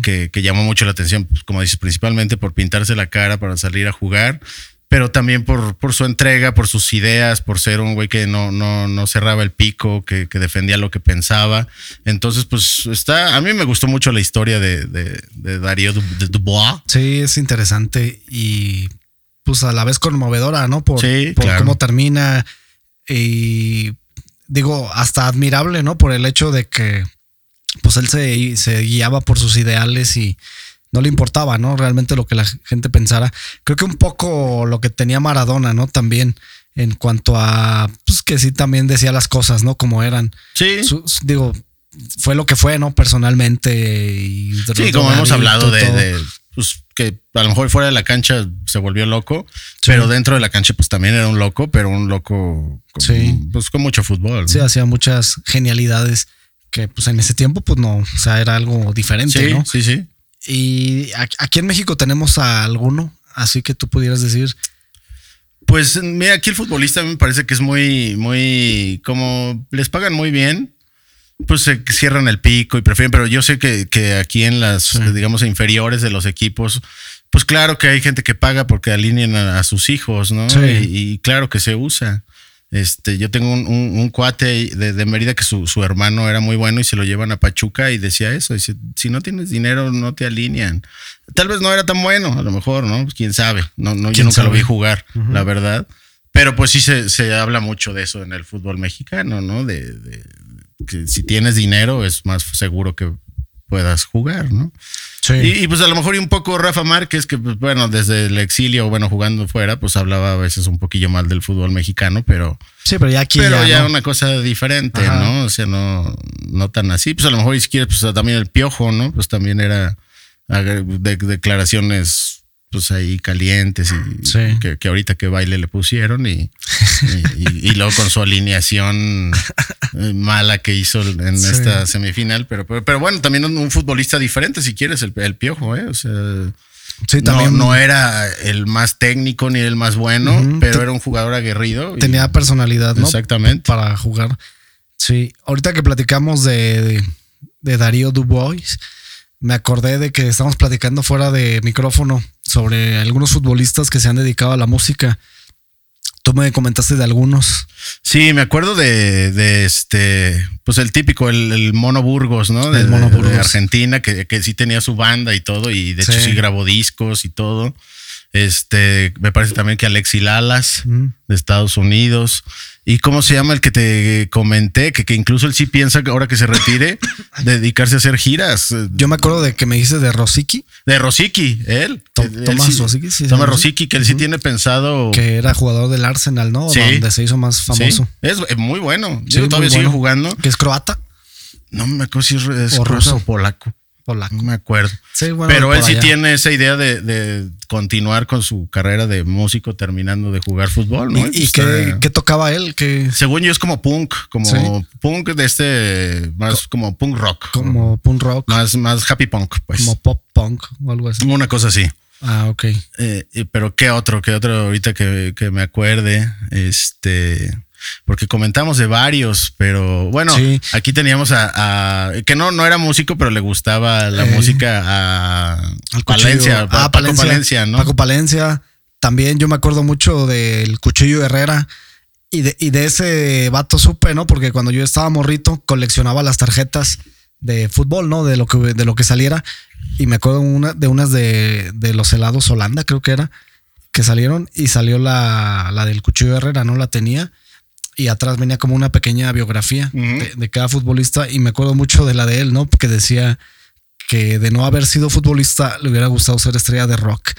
que, que, llamó mucho la atención, pues, como dices, principalmente por pintarse la cara para salir a jugar, pero también por, por su entrega, por sus ideas, por ser un güey que no, no, no cerraba el pico, que, que, defendía lo que pensaba. Entonces, pues está, a mí me gustó mucho la historia de, de, de Darío Dubois. Sí, es interesante y pues a la vez conmovedora, ¿no? Por, por cómo termina y digo, hasta admirable, ¿no? Por el hecho de que pues él se, se, guiaba por sus ideales y no le importaba, ¿no? Realmente lo que la gente pensara. Creo que un poco lo que tenía Maradona, ¿no? También en cuanto a, pues que sí también decía las cosas, ¿no? Como eran. Sí. digo, fue lo que fue, ¿no? Personalmente. Y sí, como hemos hablado de, pues que a lo mejor fuera de la cancha se volvió loco, pero dentro de la cancha pues también era un loco, pero un loco con, sí. pues, con mucho fútbol. Sí, hacía muchas genialidades que pues en ese tiempo pues no, o sea, era algo diferente, sí, ¿no? Sí, sí. Y aquí en México tenemos a alguno, así que tú pudieras decir... Pues mira, aquí el futbolista me parece que es muy, muy, como les pagan muy bien, pues se cierran el pico y prefieren, pero yo sé que, que aquí en las, digamos, inferiores de los equipos, pues claro que hay gente que paga porque alinean a, sus hijos, ¿no? Y, claro que se usa. Este, yo tengo un, cuate de, de, Mérida que su, hermano era muy bueno y se lo llevan a Pachuca y decía eso. Dice, si no tienes dinero, no te alinean. Tal vez no era tan bueno, a lo mejor, ¿no? Pues quién sabe. No, no, yo nunca lo vi jugar, la verdad. Pero pues sí se, se, habla mucho de eso en el fútbol mexicano, ¿no? De, de, que si tienes dinero es más seguro que puedas jugar, ¿no? Y, pues a lo mejor y un poco Rafa Márquez, que pues, bueno, desde el exilio, bueno, jugando fuera, pues hablaba a veces un poquillo mal del fútbol mexicano, pero... Sí, pero ya aquí... Pero ya, una cosa diferente, ¿no? O sea, no, no tan así. Pues a lo mejor, y si quieres, pues también el Piojo, ¿no? Pues también era de, declaraciones pues ahí calientes y que, ahorita que baile le pusieron y, y, luego con su alineación mala que hizo en esta semifinal, pero, pero, bueno, también un, futbolista diferente si quieres, el, Piojo, ¿eh? O sea, también, no, era el más técnico ni el más bueno, pero era un jugador aguerrido. Tenía personalidad, ¿no? Exactamente. Para jugar. Sí, ahorita que platicamos de, de Darío Dubois, me acordé de que estamos platicando fuera de micrófono sobre algunos futbolistas que se han dedicado a la música. Tú me comentaste de algunos. Sí, me acuerdo de, este, pues el típico, el, Mono Burgos, ¿no? De, Mono Burgos. de Argentina, que, que, sí tenía su banda y todo, y de hecho sí grabó discos y todo. Este, me parece también que Alexi Lalas de Estados Unidos. ¿Y cómo se llama el que te comenté? Que, que incluso él sí piensa que ahora que se retire, dedicarse a hacer giras. Yo me acuerdo de que me dices de Rosicki. De Rosicki, él. Tomás Rosicki, sí. Tomás Rosicki, que él sí tiene pensado. Que era jugador del Arsenal, ¿no? Sí. Donde se hizo más famoso. Es, muy bueno. Yo todavía sigue jugando. Que es croata. No me acuerdo si es, o o polaco. No me acuerdo. Pero él sí tiene esa idea de, continuar con su carrera de músico terminando de jugar fútbol, ¿no? ¿Y, qué, tocaba él? Según yo es como punk, como punk de este, más como punk rock. Como punk rock. Más, más happy punk, pues. Como pop punk o algo así. Una cosa así. Ah, ok. Eh, pero qué otro, qué otro ahorita que, que me acuerde, este porque comentamos de varios, pero bueno, aquí teníamos a, que no, no era músico, pero le gustaba la eh, música a Palencia, a ah, Paco Palencia, ¿no? Paco Palencia. También yo me acuerdo mucho del Cuchillo Herrera y de, y de ese vato supe, ¿no? Porque cuando yo estaba morrito coleccionaba las tarjetas de fútbol, ¿no? De lo que, de lo que saliera. Y me acuerdo una, de unas de, de los helados Holanda, creo que era, que salieron y salió la, la del Cuchillo Herrera, ¿no? La tenía y atrás venía como una pequeña biografía de, cada futbolista y me acuerdo mucho de la de él, ¿no? Porque decía que de no haber sido futbolista le hubiera gustado ser estrella de rock,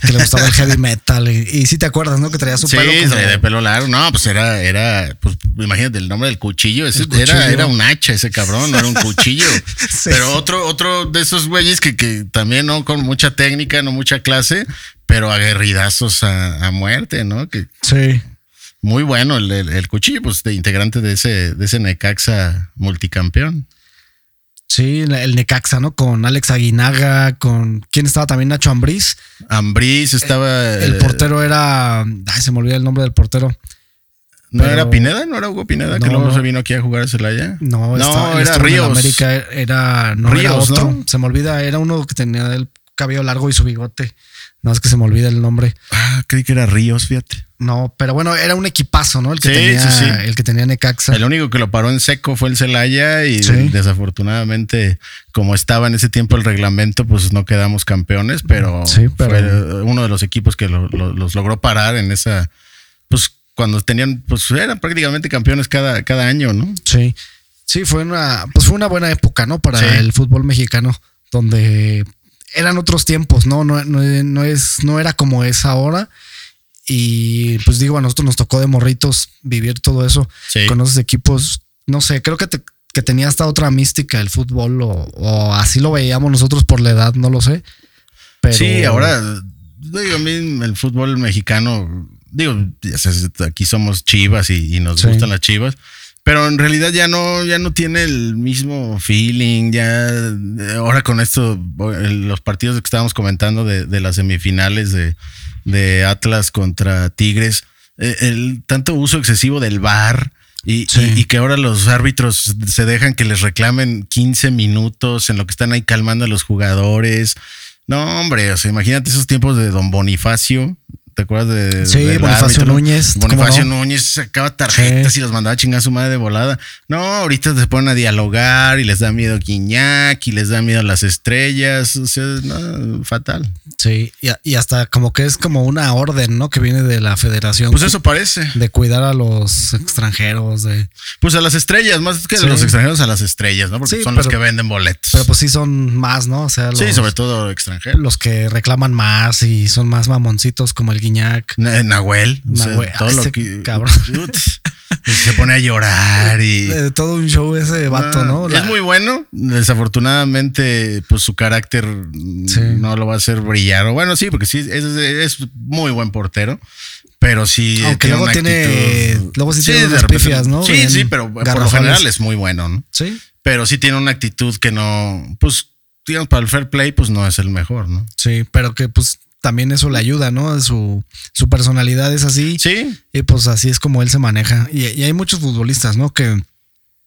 que le gustaba el heavy metal y, si sí te acuerdas, ¿no? Que traía su pelo como... de pelo largo, no, pues era, era, pues imagínate el nombre del cuchillo, ese, Era, era un hacha ese cabrón, no era un cuchillo, pero otro, otro de esos güeyes que, que también no con mucha técnica, no mucha clase, pero aguerridazos a, a muerte, ¿no? Que, sí. Muy bueno el, cuchillo, pues de integrante de ese, de ese Necaxa multicampeón. Sí, el Necaxa, ¿no? Con Alex Aguinaga, con. ¿Quién estaba también? Nacho Ambriz. Ambriz estaba. El, portero era. Ay, se me olvida el nombre del portero. ¿No era Pineda? ¿No era Hugo Pineda que luego se vino aquí a jugar a Celaya? No, no era Ríos. América era. No, Ríos, era otro. Se me olvida, era uno que tenía el cabello largo y su bigote. No es que se me olvida el nombre. Ah, creí que era Ríos, fíjate. No, pero bueno, era un equipazo, ¿no? El que tenía, el que tenía Necaxa. El único que lo paró en seco fue el Celaya y desafortunadamente, como estaba en ese tiempo el reglamento, pues no quedamos campeones, pero, fue uno de los equipos que los logró parar en esa, pues cuando tenían, pues eran prácticamente campeones cada, cada año, ¿no? Sí. Sí, fue una, pues fue una buena época, ¿no? Para el fútbol mexicano, donde eran otros tiempos, ¿no? No, no, es, no era como es ahora. Y pues digo, a nosotros nos tocó de morritos vivir todo eso con esos equipos. No sé, creo que, que tenía hasta otra mística el fútbol o, así lo veíamos nosotros por la edad, no lo sé. Pero... Sí, ahora, digo, a mí el fútbol mexicano, digo, aquí somos chivas y, nos gustan las chivas pero en realidad ya no, ya no tiene el mismo feeling. Ya ahora con esto, los partidos que estábamos comentando de, las semifinales de, Atlas contra Tigres, eh, el tanto uso excesivo del VAR. Y, y, que ahora los árbitros se dejan que les reclamen 15 minutos en lo que están ahí calmando a los jugadores. No, hombre, o sea, imagínate esos tiempos de Don Bonifacio, ¿Te acuerdas de. Sí, Bonifacio Núñez. Bonifacio Núñez sacaba tarjetas y los mandaba a chingar a su madre de volada. No, ahorita se ponen a dialogar y les da miedo Quiñac y les da miedo las estrellas. O sea, no, fatal. Sí, y, hasta como que es como una orden, ¿no? Que viene de la federación. Pues eso parece. De cuidar a los extranjeros, de. Pues a las estrellas, más que a los extranjeros, a las estrellas, ¿no? Porque son los que venden boletos. Pero pues sí son más, ¿no? O sea, los, sí, sobre todo extranjeros. Los que reclaman más y son más mamoncitos como el Guiñac. Nahuel. Nahuel. todo lo que. Cabrón. se pone a llorar y. todo un show ese vato, ¿no? Es muy bueno. Desafortunadamente, pues su carácter no lo va a hacer brillar. O bueno, sí, porque sí, es, muy buen portero. Pero sí. Aunque luego tiene. Luego sí, tiene unas pifias, ¿no? Sí, sí, pero por lo general es muy bueno, ¿no? Sí. Pero sí tiene una actitud que no. Pues, digamos, para el fair play, pues no es el mejor, ¿no? Sí, pero que pues también eso le ayuda, ¿no? Su, su personalidad es así. Sí. Y pues así es como él se maneja. Y, hay muchos futbolistas, ¿no? Que,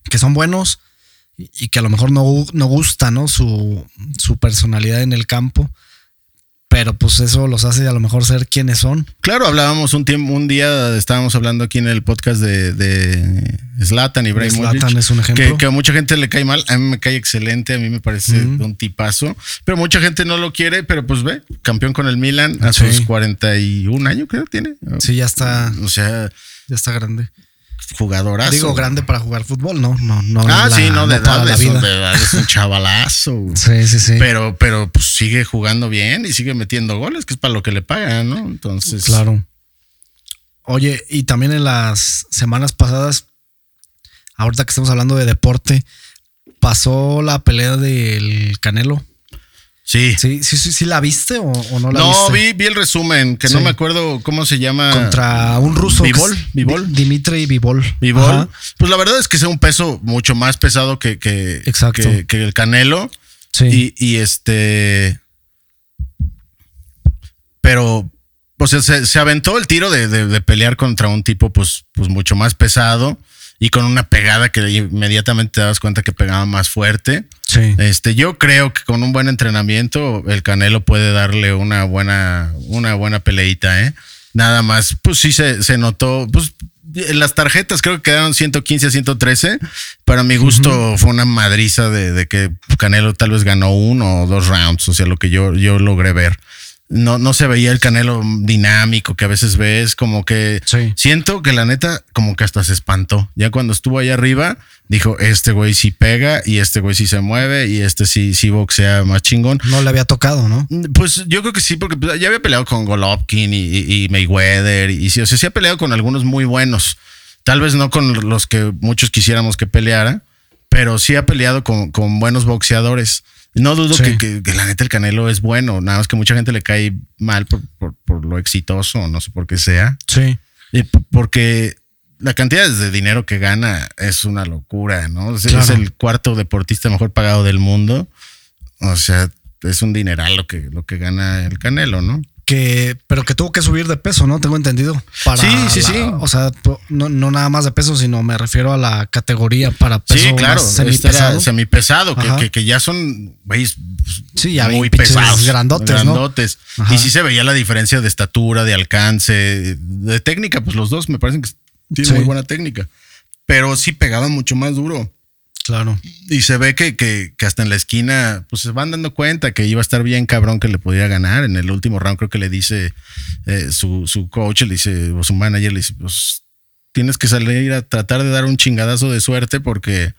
que son buenos y, que a lo mejor no, no gusta, ¿no? Su, su personalidad en el campo pero pues eso los hace a lo mejor ser quienes son. Claro, hablábamos un tiempo, un día estábamos hablando aquí en el podcast de, de Zlatan y Zlatan es un ejemplo. Que, a mucha gente le cae mal, a mí me cae excelente, a mí me parece un tipazo, pero mucha gente no lo quiere, pero pues ve, campeón con el Milan a sus 41 años creo que tiene. Sí, ya está. O sea, ya está grande jugadorazo. Digo, grande para jugar fútbol, ¿no? No, no. Ah, sí, no, de edad, es, de es un chavalazo. sí, sí, sí. Pero, pero pues sigue jugando bien y sigue metiendo goles, que es para lo que le pagan, ¿no? Entonces. Claro. Oye, y también en las semanas pasadas, ahorita que estamos hablando de deporte, pasó la pelea del Canelo. Sí. Sí, sí, sí, sí, ¿la viste o, no la viste? No, vi, vi el resumen, que no me acuerdo cómo se llama. Contra un ruso. Vivol. Vivol. Dimitri Vivol. Vivol. Pues la verdad es que es un peso mucho más pesado que, que, que, el Canelo. Sí. Y, este. Pero, o sea, se, aventó el tiro de, de, pelear contra un tipo, pues, pues mucho más pesado y con una pegada que inmediatamente te das cuenta que pegaba más fuerte. Sí. Este, yo creo que con un buen entrenamiento el Canelo puede darle una buena, una buena peleita, ¿eh? Nada más, pues sí se, se notó, pues las tarjetas creo que quedaron 115 a 113. Para mi gusto fue una madriza de, de, que Canelo tal vez ganó uno o dos rounds, o sea, lo que yo, yo logré ver no, no se veía el canelo dinámico que a veces ves, como que siento que la neta, como que hasta se espantó. Ya cuando estuvo ahí arriba, dijo: Este güey sí pega, y este güey sí se mueve, y este sí, sí boxea más chingón. No le había tocado, ¿no? Pues yo creo que sí, porque pues, ya había peleado con Golovkin y, Mayweather, y, sí, o sea, sí ha peleado con algunos muy buenos. Tal vez no con los que muchos quisiéramos que peleara, pero sí ha peleado con, con buenos boxeadores. No dudo que, la neta el Canelo es bueno, nada más que mucha gente le cae mal por, lo exitoso, no sé por qué sea. Sí. Y porque la cantidad de dinero que gana es una locura, ¿no? Es el cuarto deportista mejor pagado del mundo. O sea, es un dineral lo que, lo que gana el Canelo, ¿no? Que, pero que tuvo que subir de peso, ¿no? Tengo entendido. Para sí, sí, sí. O sea, no, nada más de peso, sino me refiero a la categoría para peso sí, claro, este semipesado. Semipesado, que, que, ya son, veis, sí, ya muy pesados. Grandotes, grandotes. Y sí se veía la diferencia de estatura, de alcance, de técnica, pues los dos me parecen que tienen muy buena técnica. Pero sí pegaban mucho más duro. Claro. Y se ve que, que, hasta en la esquina, pues se van dando cuenta que iba a estar bien cabrón que le pudiera ganar. En el último round creo que le dice eh, su, su, coach, le dice, o su manager, le dice, pues tienes que salir a tratar de dar un chingadazo de suerte porque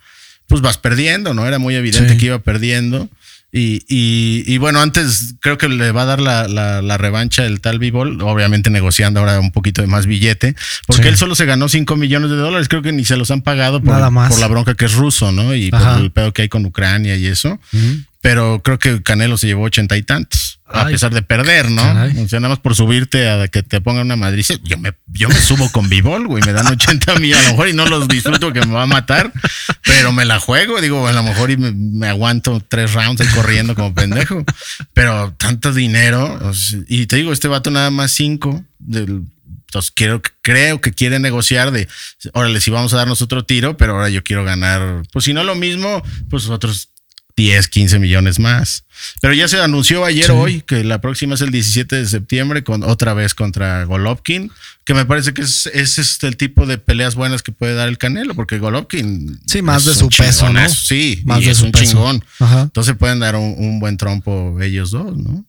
pues vas perdiendo, ¿no? Era muy evidente que iba perdiendo. Y, y, bueno, antes creo que le va a dar la, la, revancha el tal Bivol, obviamente negociando ahora un poquito de más billete, porque él solo se ganó 5 millones de dólares, creo que ni se los han pagado por, por la bronca que es ruso, ¿no? Y por el pedo que hay con Ucrania y eso. Pero creo que Canelo se llevó ochenta y tantos, a pesar de perder, ¿no? O sea, nada más por subirte a que te pongan una madriz. Yo me, yo me subo con Bivol, güey, me dan 80 mil a lo mejor y no los disfruto que me va a matar, pero me la juego, digo, a lo mejor y me, aguanto tres rounds ahí corriendo como pendejo, pero tanto dinero, y te digo, este vato nada más cinco del entonces quiero, creo que quiere negociar de, órale, si vamos a darnos otro tiro, pero ahora yo quiero ganar, pues si no lo mismo, pues otros 10, 15 millones más. Pero ya se anunció ayer hoy que la próxima es el 17 de septiembre con otra vez contra Golovkin, que me parece que es, es este el tipo de peleas buenas que puede dar el Canelo, porque Golovkin Sí, más de su peso, ¿no? Sí, Más y de es su un peso. chingón. Ajá. Entonces pueden dar un, un buen trompo ellos dos, ¿no?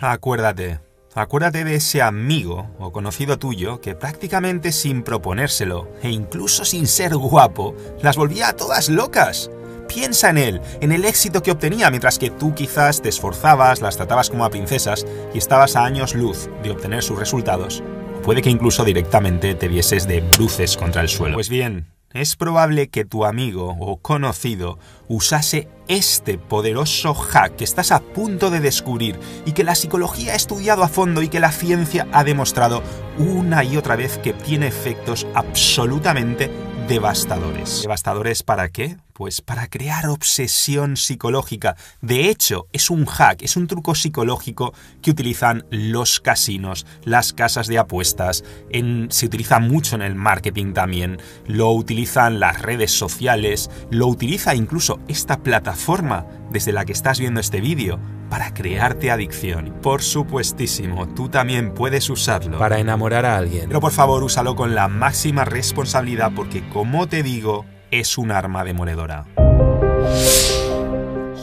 Acuérdate, acuérdate de ese amigo o conocido tuyo que prácticamente sin proponérselo e incluso sin ser guapo, las volvía a todas locas. Piensa en él, en el éxito que obtenía, mientras que tú quizás te esforzabas, las tratabas como a princesas y estabas a años luz de obtener sus resultados. Puede que incluso directamente te vieses de bruces contra el suelo. Pues bien, es probable que tu amigo o conocido usase este poderoso hack que estás a punto de descubrir y que la psicología ha estudiado a fondo y que la ciencia ha demostrado una y otra vez que tiene efectos absolutamente devastadores. ¿Devastadores para qué? Pues para crear obsesión psicológica. De hecho, es un hack, es un truco psicológico que utilizan los casinos, las casas de apuestas, en- se utiliza mucho en el marketing también, lo utilizan las redes sociales, lo utiliza incluso esta plataforma desde la que estás viendo este vídeo para crearte adicción. Por supuestísimo, tú también puedes usarlo para enamorar a alguien. pero por favor, úsalo con la máxima responsabilidad porque, como te digo, es un arma demoledora.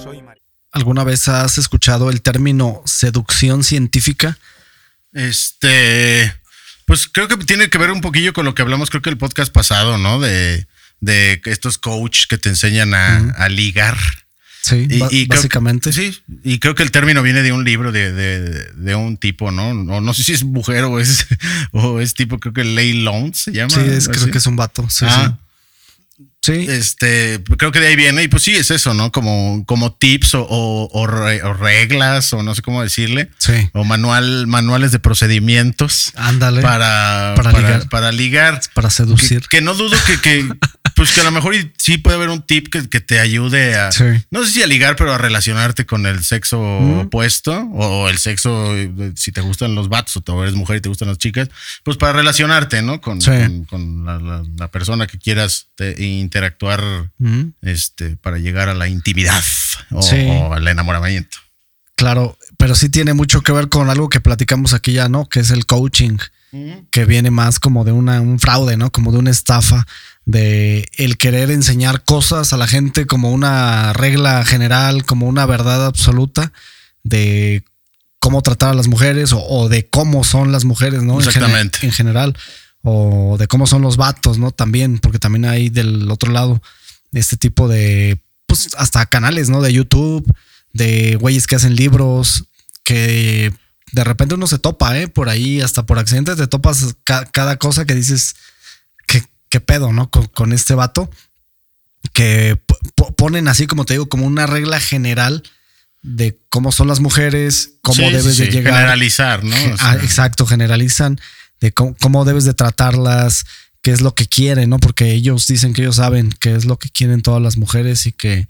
Soy Mar- ¿Alguna vez has escuchado el término seducción científica? Este, pues creo que tiene que ver un poquillo con lo que hablamos, creo que el podcast pasado, ¿no? De, de estos coach que te enseñan a, a ligar. Sí, Y- creo- básicamente. sí, y creo que el término viene de un libro de, de, de un tipo, ¿no? No, no sé si es mujer o es, o es tipo, creo que Lay Lones se llama. Sí, es, creo que es un vato. Sí, Ah. sí. Sí, Este, creo que de ahí viene, y pues sí, es eso, ¿no? Como, como tips o, o- o re- o reglas, o no sé cómo decirle, sí. o manual, manuales de procedimientos Ándale. Para, para, Para para, ligar. para ligar. seducir. Que, que no dudo que, que, pues que a lo mejor sí puede haber un tip que, que te ayude a, Sí. no sé si a ligar, pero a relacionarte con el sexo Mm. opuesto o el sexo, eh, si te gustan los vatos o tú eres mujer y te gustan las chicas, pues para relacionarte, ¿no? Con, Sí. con, con la, la- la persona que quieras te- interactuar, este, para llegar a la intimidad o, Sí. o al enamoramiento. Claro, pero sí tiene mucho que ver con algo que platicamos aquí ya, ¿no? Que es el coaching, que viene más como de una, un fraude, ¿no? Como de una estafa, de el querer enseñar cosas a la gente como una regla general, como una verdad absoluta de cómo tratar a las mujeres o, o de cómo son las mujeres, ¿no? En Exactamente. En, general. O de cómo son los vatos, ¿no? También, porque también hay del otro lado este tipo de, pues hasta canales, ¿no? De YouTube, de güeyes que hacen libros, que de repente uno se topa, ¿eh? Por ahí, hasta por accidente te topas ca- cada cosa que dices, ¿qué, pedo, ¿no? Con, con este vato, que po- po- ponen así, como te digo, como una regla general de cómo son las mujeres, cómo Sí, sí, debes de sí, llegar. Generalizar, ¿no? O Ah, sea, exacto, generalizan de cómo, cómo debes de tratarlas, qué es lo que quieren, ¿no? Porque ellos dicen que ellos saben qué es lo que quieren todas las mujeres y que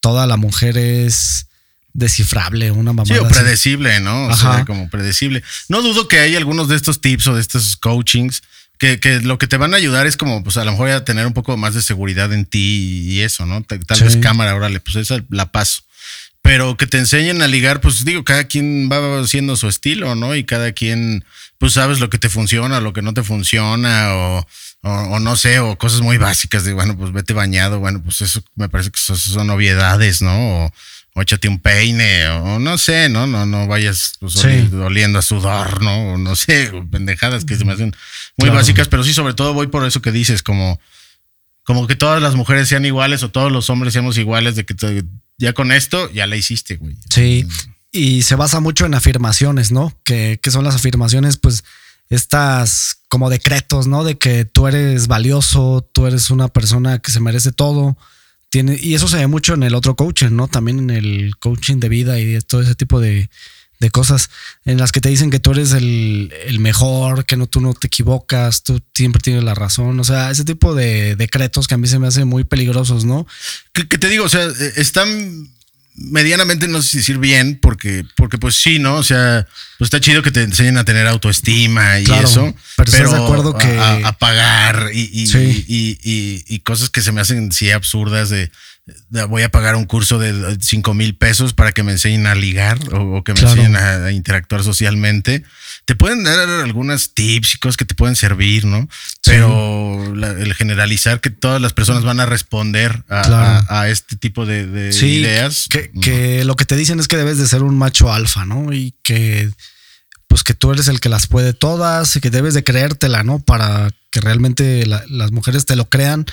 toda la mujer es descifrable, una mamá. Sí, o predecible, ¿no? O Ajá. sea, como predecible. No dudo que hay algunos de estos tips o de estos coachings que, que lo que te van a ayudar es como, pues a lo mejor a tener un poco más de seguridad en ti y eso, ¿no? Tal, Sí. vez cámara, órale, pues esa la paso. Pero que te enseñen a ligar, pues digo, cada quien va haciendo su estilo, ¿no? Y cada quien, pues sabes lo que te funciona, lo que no te funciona, o, o, o no sé, o cosas muy básicas de, bueno, pues vete bañado, bueno, pues eso me parece que eso son obviedades, ¿no? O, o échate un peine, o no sé, ¿no? No, no vayas pues, Sí. oliendo a sudor, ¿no? O no sé, pendejadas que se me hacen muy Claro. básicas, pero sí, sobre todo voy por eso que dices, como, como que todas las mujeres sean iguales o todos los hombres seamos iguales, de que te- ya con esto ya la hiciste, güey. Sí, y se basa mucho en afirmaciones, ¿no? Que, que son las afirmaciones, pues, estas como decretos, ¿no? De que tú eres valioso, tú eres una persona que se merece todo. Tiene, y eso se ve mucho en el otro coaching, ¿no? También en el coaching de vida y de todo ese tipo de, de cosas en las que te dicen que tú eres el, el mejor, que no, tú no te equivocas, tú siempre tienes la razón. O sea, ese tipo de decretos que a mí se me hacen muy peligrosos, ¿no? Que, que te digo, o sea, eh, están medianamente no sé si decir bien, porque, porque pues sí, ¿no? O sea, pues está chido que te enseñen a tener autoestima y eso. Pero, de acuerdo que. A, pagar y, y, cosas que se me hacen sí absurdas de, voy a pagar un curso de 5 mil pesos para que me enseñen a ligar o, que me enseñen a, interactuar socialmente. Te pueden dar algunas tips y cosas que te pueden servir, ¿no? Pero el generalizar que todas las personas van a responder a, este tipo de, ideas. Que, que lo que te dicen es que debes de ser un macho alfa, ¿no? Y que pues que tú eres el que las puede todas y que debes de creértela, ¿no? Para que realmente las mujeres te lo crean,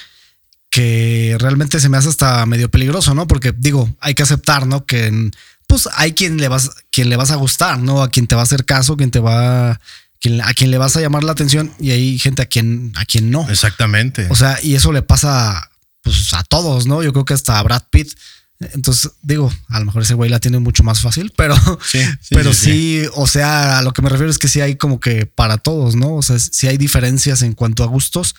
que realmente se me hace hasta medio peligroso, ¿no? Porque digo, hay que aceptar, ¿no? Que pues hay quien le vas, quien le vas a gustar, ¿no? A quien te va a hacer caso, quien te va, a quien le vas a llamar la atención y hay gente a quien, a quien no. Exactamente. O sea, y eso le pasa pues a todos, ¿no? Yo creo que hasta a Brad Pitt entonces, digo, a lo mejor ese güey la tiene mucho más fácil, pero sí, pero sí, o sea, a lo que me refiero es que sí hay como que para todos, ¿no? O sea, sí hay diferencias en cuanto a gustos.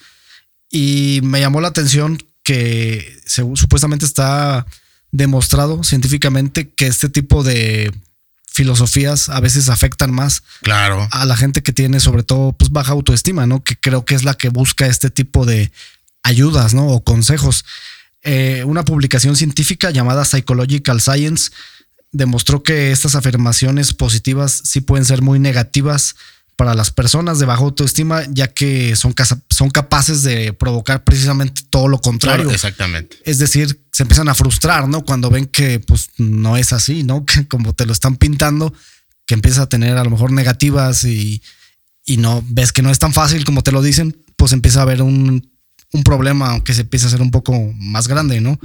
Y me llamó la atención que supuestamente está demostrado científicamente que este tipo de filosofías a veces afectan más claro. a la gente que tiene sobre todo pues baja autoestima, ¿no? Que creo que es la que busca este tipo de ayudas, ¿no? O consejos. Eh, una publicación científica llamada Psychological Science demostró que estas afirmaciones positivas sí pueden ser muy negativas para las personas de baja autoestima, ya que son, son capaces de provocar precisamente todo lo contrario. exactamente. Es decir, se empiezan a frustrar, ¿no? Cuando ven que pues no es así, ¿no? Que como te lo están pintando, que empieza a tener a lo mejor negativas y, y no ves que no es tan fácil como te lo dicen, pues empieza a haber un un problema, aunque se empiece a ser un poco más grande, ¿no?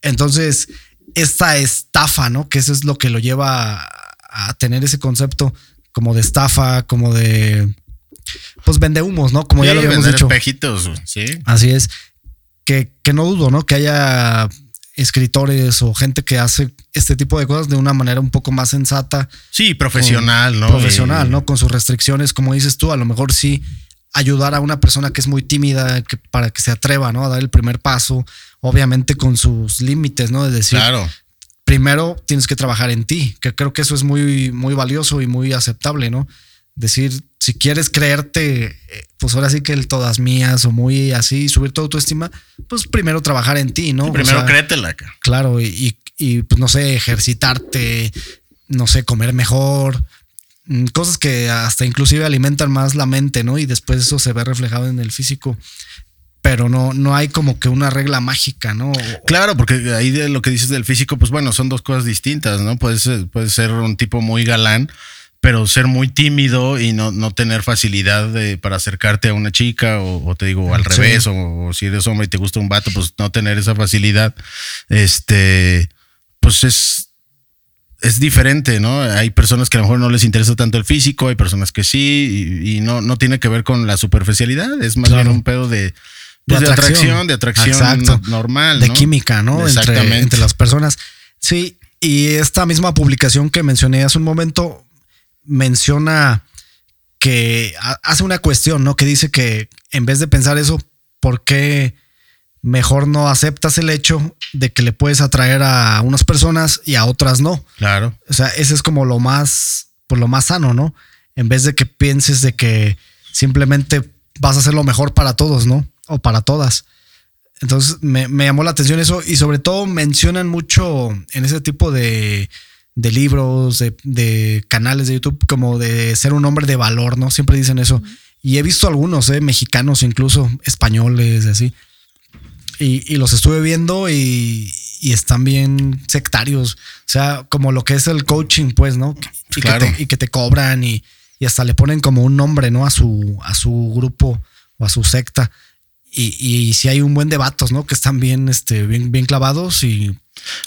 Entonces, esta estafa, ¿no? Que eso es lo que lo lleva a, tener ese concepto como de estafa, como de pues vende humos, ¿no? Como ya lo habíamos dicho. espejitos, sí. Así es. Que, que no dudo, ¿no? Que haya escritores o gente que hace este tipo de cosas de una manera un poco más sensata. Sí, profesional, ¿no? Profesional, ¿no? Con sus restricciones, como dices tú, a lo mejor sí ayudar a una persona que es muy tímida que, para que se atreva, ¿no? A dar el primer paso, obviamente con sus límites, ¿no? De decir, claro. primero tienes que trabajar en ti, que creo que eso es muy, muy valioso y muy aceptable, ¿no? Decir, si quieres creerte, eh, pues ahora sí que el todas mías o muy así, subir tu autoestima, pues primero trabajar en ti, ¿no? primero créetela. Claro, y, y, pues no sé, ejercitarte, no sé, comer mejor, Mm, cosas que hasta inclusive alimentan más la mente, ¿no? Y después eso se ve reflejado en el físico. Pero no, no hay como que una regla mágica, ¿no? Claro, porque ahí de lo que dices del físico, pues bueno, son dos cosas distintas, ¿no? Puedes, puede ser un tipo muy galán, pero ser muy tímido y no, no tener facilidad de, para acercarte a una chica, o, te digo al revés, o, o, si eres hombre y te gusta un vato, pues no tener esa facilidad, este, pues es es diferente, ¿no? Hay personas que a lo mejor no les interesa tanto el físico, hay personas que sí, y, no, no tiene que ver con la superficialidad, es más bien un pedo de, pues, de, atracción, de atracción normal. De química, ¿no? Exactamente. Entre, las personas. Sí, y esta misma publicación que mencioné hace un momento menciona que hace una cuestión, ¿no? Que dice que en vez de pensar eso, ¿por qué mejor no aceptas el hecho de que le puedes atraer a unas personas y a otras no. Claro. O sea, ese es como lo más, pues lo más sano, ¿no? En vez de que pienses de que simplemente vas a hacer lo mejor para todos, ¿no? O para todas. Entonces me, llamó la atención eso y sobre todo mencionan mucho en ese tipo de, de libros, de, de, canales de YouTube, como de ser un hombre de valor, ¿no? Siempre dicen eso. Y he visto algunos, ¿eh? mexicanos, incluso españoles, así y, los estuve viendo y, están bien sectarios. O sea, como lo que es el coaching, pues, ¿no? Y, que, te, y que te cobran y, hasta le ponen como un nombre, ¿no? A su, a su grupo o a su secta. Y, y si hay un buen debate, ¿no? Que están bien, este, bien, bien clavados y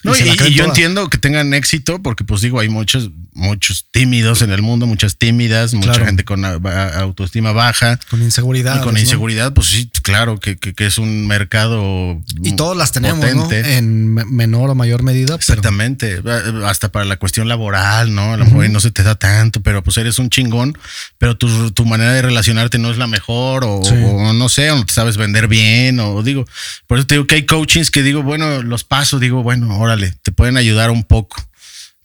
no, y, yo entiendo que tengan éxito porque, pues digo, hay muchos, muchos tímidos en el mundo, muchas tímidas, mucha gente con autoestima baja. Con inseguridad. con inseguridad, pues sí, claro, que, que, es un mercado. Y todos las tenemos, ¿no? En menor o mayor medida. Exactamente. Hasta para la cuestión laboral, ¿no? A lo mejor no se te da tanto, pero pues eres un chingón, pero tu, tu manera de relacionarte no es la mejor, o, o, no sé, o no te sabes vender bien, o digo, por eso te digo que hay coachings que digo, bueno, los paso, digo, bueno bueno, órale, te pueden ayudar un poco,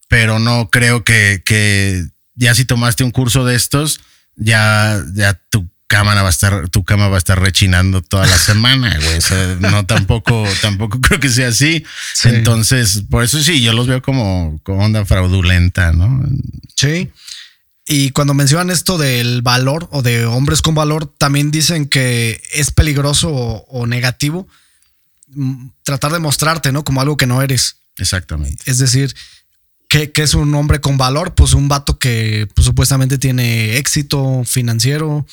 pero no creo que, que ya si tomaste un curso de estos, ya, ya tu cámara va a estar, tu cama va a estar rechinando toda la semana, güey. O sea, no tampoco, tampoco creo que sea así. Entonces, por eso sí, yo los veo como, como onda fraudulenta, ¿no? Sí. Y cuando mencionan esto del valor o de hombres con valor, también dicen que es peligroso o, negativo tratar de mostrarte, ¿no? Como algo que no eres. Exactamente. Es decir, ¿qué, es un hombre con valor? Pues un vato que pues, supuestamente tiene éxito financiero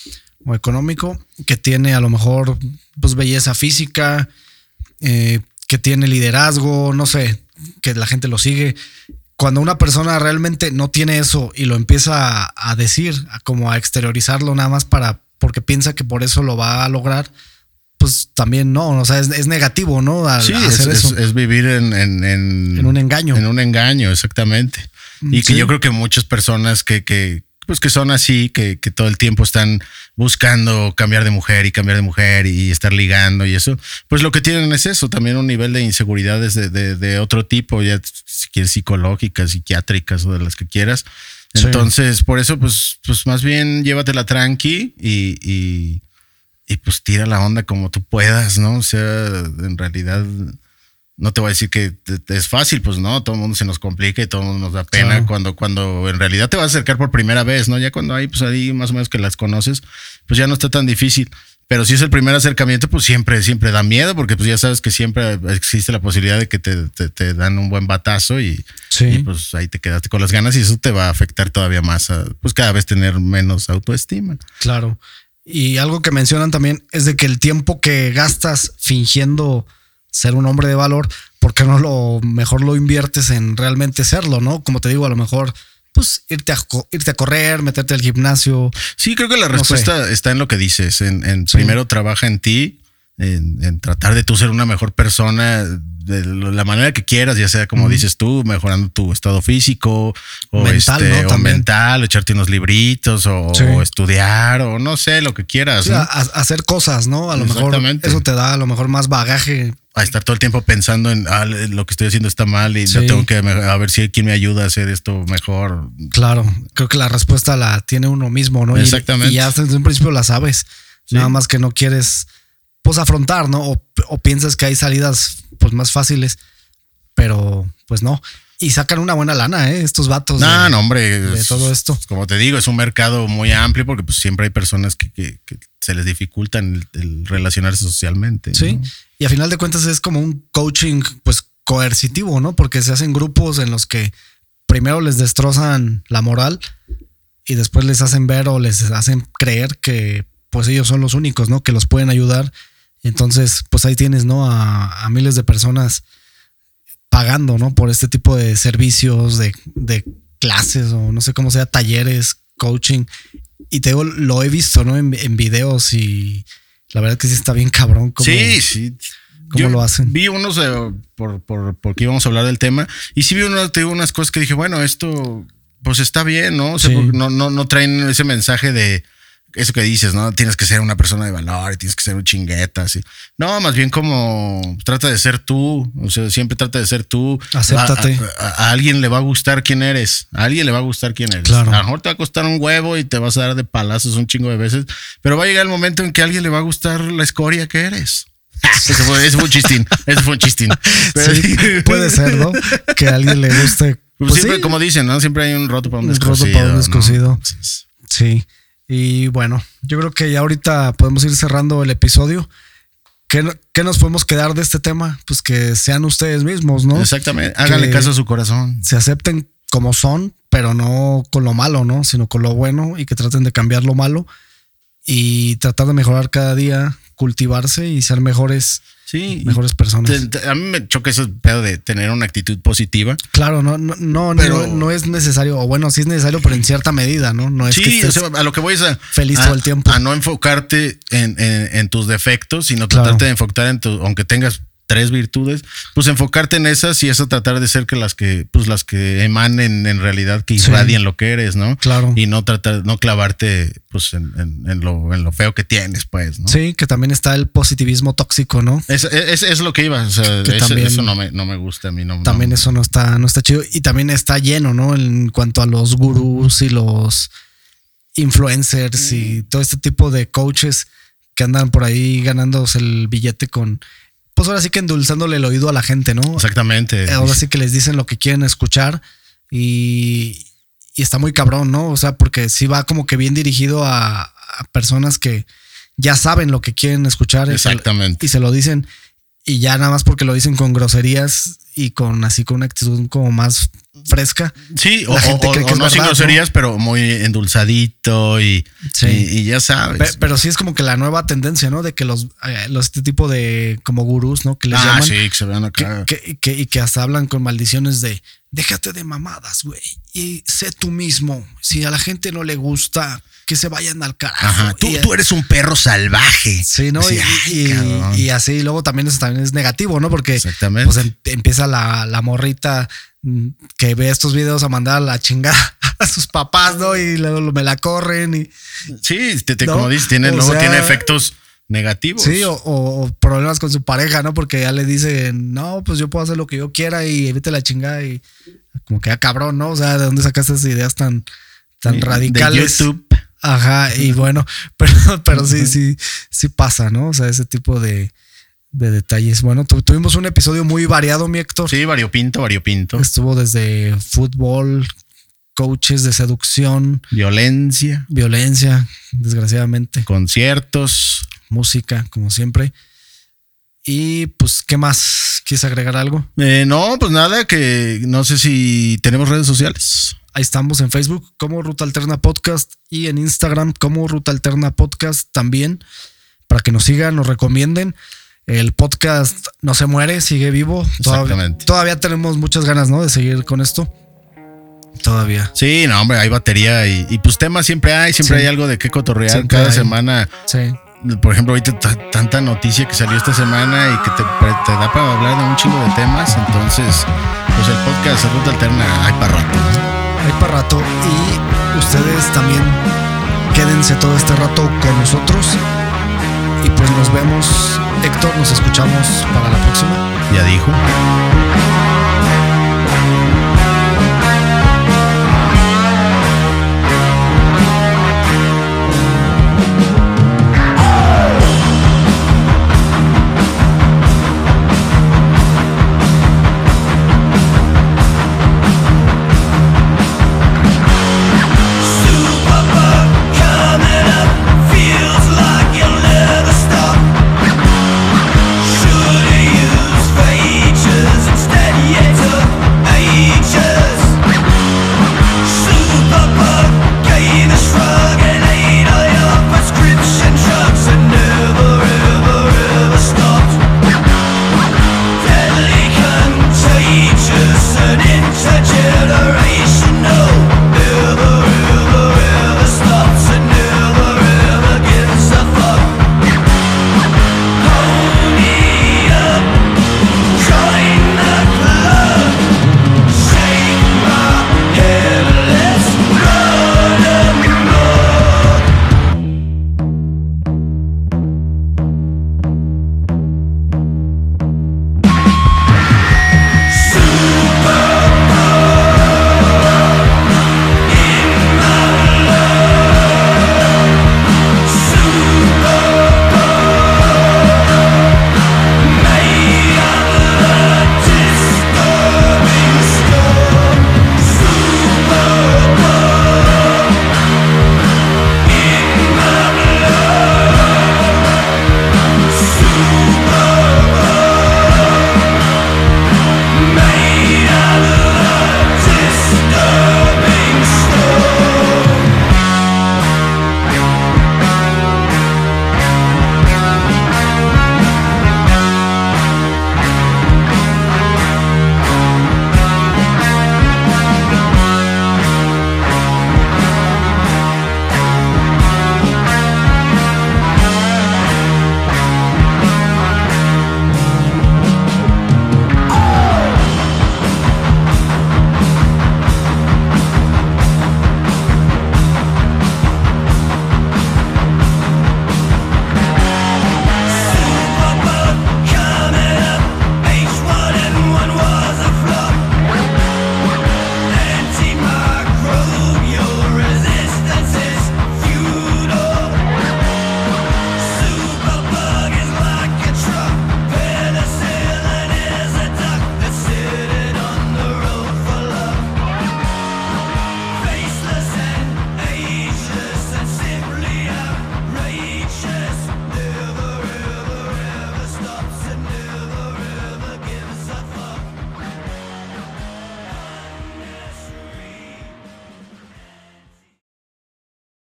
o económico, que tiene a lo mejor pues belleza física, eh, que tiene liderazgo, no sé, que la gente lo sigue cuando una persona realmente no tiene eso y lo empieza a, decir, como a exteriorizarlo nada más para porque piensa que por eso lo va a lograr, pues también no, o sea, es, negativo, ¿no? sí, es, vivir en, en, un engaño. En un engaño, exactamente. Y que yo creo que muchas personas que, que, pues que son así, que, que, todo el tiempo están buscando cambiar de mujer y cambiar de mujer y estar ligando y eso, pues lo que tienen es eso, también un nivel de inseguridades de, de, otro tipo, ya si quieres psicológicas, psiquiátricas o de las que quieras. Entonces, por eso, pues, pues más bien llévatela tranqui y, y, y pues tira la onda como tú puedas, ¿no? O sea, en realidad no te voy a decir que es fácil, pues no, todo el mundo se nos complica y todo el mundo nos da pena cuando, cuando en realidad te vas a acercar por primera vez, ¿no? Ya cuando hay, pues ahí más o menos que las conoces, pues ya no está tan difícil. Pero si es el primer acercamiento, pues siempre, siempre da miedo, porque pues ya sabes que siempre existe la posibilidad de que te, te, dan un buen batazo y, pues ahí te quedaste con las ganas y eso te va a afectar todavía más a, pues cada vez tener menos autoestima. Claro. Y algo que mencionan también es de que el tiempo que gastas fingiendo ser un hombre de valor, ¿por qué no lo mejor lo inviertes en realmente serlo, no? Como te digo, a lo mejor pues irte a, irte a correr, meterte al gimnasio. Sí, creo que la respuesta está en lo que dices, en, primero trabaja en ti, en, tratar de tú ser una mejor persona de la manera que quieras, ya sea como dices tú, mejorando tu estado físico o mental, este, o mental, echarte unos libritos o, estudiar o no sé, lo que quieras. hacer cosas, ¿no? A lo mejor eso te da a lo mejor más bagaje a estar todo el tiempo pensando en ah, lo que estoy haciendo está mal y tengo que a ver si hay quien me ayuda a hacer esto mejor. Claro, creo que la respuesta la tiene uno mismo, ¿no? Exactamente. Y, ya desde un principio la sabes. Nada más que no quieres pues afrontar, ¿no? O, piensas que hay salidas pues más fáciles, pero pues no. Y sacan una buena lana, ¿eh? Estos vatos. No, no, hombre. De todo esto. Como te digo, es un mercado muy amplio porque pues siempre hay personas que, se les dificultan el, relacionarse socialmente. Sí. Y a final de cuentas es como un coaching, pues coercitivo, ¿no? Porque se hacen grupos en los que primero les destrozan la moral y después les hacen ver o les hacen creer que pues ellos son los únicos, ¿no? Que los pueden ayudar. Entonces, pues ahí tienes, ¿no? A, miles de personas pagando, ¿no? Por este tipo de servicios, de, de clases o no sé cómo sea, talleres, coaching. Y te digo, lo he visto, ¿no? En, en videos y la verdad que sí está bien cabrón. sí, sí. ¿Cómo lo hacen? Vi unos por, por, porque íbamos a hablar del tema y sí vi uno, te digo, unas cosas que dije, bueno, esto pues está bien, ¿no? O sea, no, no, no traen ese mensaje de eso que dices, ¿no? Tienes que ser una persona de valor y tienes que ser un chingueta, así. No, más bien como trata de ser tú, o sea, siempre trata de ser tú. Acéptate. A, alguien le va a gustar quién eres, a alguien le va a gustar quién eres. Claro. A lo mejor te va a costar un huevo y te vas a dar de palazos un chingo de veces, pero va a llegar el momento en que a alguien le va a gustar la escoria que eres. Eso fue, un chistín, eso fue un chistín. Sí, puede ser, ¿no? Que a alguien le guste. Pues siempre, como dicen, ¿no? Siempre hay un roto para un descosido. Un roto para un descosido. Sí. Y bueno, yo creo que ya ahorita podemos ir cerrando el episodio. ¿Qué, nos podemos quedar de este tema? Pues que sean ustedes mismos, ¿no? Exactamente. Háganle caso a su corazón. Se acepten como son, pero no con lo malo, ¿no? Sino con lo bueno y que traten de cambiar lo malo y tratar de mejorar cada día, cultivarse y ser mejores Sí. Mejores personas. a mí me choca ese pedo de tener una actitud positiva. Claro, no, no, no, no, es necesario, o bueno, sí es necesario, pero en cierta medida, ¿no? No es sí, que a lo que voy es a, feliz todo el tiempo. A no enfocarte en, tus defectos, sino tratarte de enfocar en tu, aunque tengas tres virtudes, pues enfocarte en esas y eso tratar de ser que las que, pues las que emanen en realidad, que irradien lo que eres, ¿no? Claro. Y no tratar, no clavarte pues en, lo, en lo feo que tienes, pues, ¿no? Sí, que también está el positivismo tóxico, ¿no? Es, es, lo que iba, o sea, eso no me, no me, gusta a mí. No, también eso no está, no está chido y también está lleno, ¿no? En cuanto a los gurús y los influencers y todo este tipo de coaches que andan por ahí ganándose el billete con, pues ahora sí que endulzándole el oído a la gente, ¿no? Exactamente. Ahora sí que les dicen lo que quieren escuchar y, está muy cabrón, ¿no? O sea, porque sí va como que bien dirigido a, personas que ya saben lo que quieren escuchar. Exactamente. Y se, lo dicen y ya nada más porque lo dicen con groserías y con así con una actitud como más fresca. Sí, o, no sin groserías, pero muy endulzadito y, y, ya sabes. Pero, sí es como que la nueva tendencia, ¿no? De que los, eh, los este tipo de como gurús, ¿no? Que les ah, llaman. sí, que se vean acá. y que hasta hablan con maldiciones de déjate de mamadas, güey. Y sé tú mismo. Si a la gente no le gusta, que se vayan al carajo. Ajá, tú, tú eres un perro salvaje. Sí, ¿no? y, así, luego también eso también es negativo, ¿no? Porque pues, em, empieza la, la, morrita mm, que ve estos videos a mandar a la chingada a sus papás, ¿no? Y luego me la corren y. Sí, te, como dices, tiene, luego tiene efectos negativos. Sí, o, problemas con su pareja, ¿no? Porque ya le dicen, no, pues yo puedo hacer lo que yo quiera y evite la chingada y como que ya cabrón, ¿no? O sea, ¿de dónde sacaste esas ideas tan, tan radicales? De YouTube. Ajá, y bueno, pero, pero sí, sí, sí pasa, ¿no? O sea, ese tipo de, detalles. Bueno, tuvimos un episodio muy variado, mi Héctor. Sí, variopinto, variopinto. Estuvo desde fútbol, coaches de seducción. Violencia. Violencia, desgraciadamente. Conciertos. Música, como siempre. Y pues, ¿qué más? ¿Quieres agregar algo? Eh, no, pues nada, que no sé si tenemos redes sociales. Ahí estamos en Facebook como Ruta Alterna Podcast y en Instagram como Ruta Alterna Podcast también. Para que nos sigan, nos recomienden. El podcast no se muere, sigue vivo. Exactamente. Todavía, tenemos muchas ganas, ¿no? De seguir con esto. Todavía. Sí, no, hombre, hay batería y, pues temas siempre hay, siempre hay algo de qué cotorrear cada semana. Sí. Por ejemplo, ahorita tanta noticia que salió esta semana y que te, da para hablar de un chingo de temas. Entonces, pues el podcast Ruta Alterna hay para rato hay para rato y ustedes también quédense todo este rato con nosotros. Y pues nos vemos. Héctor nos escuchamos para la próxima. Ya dijo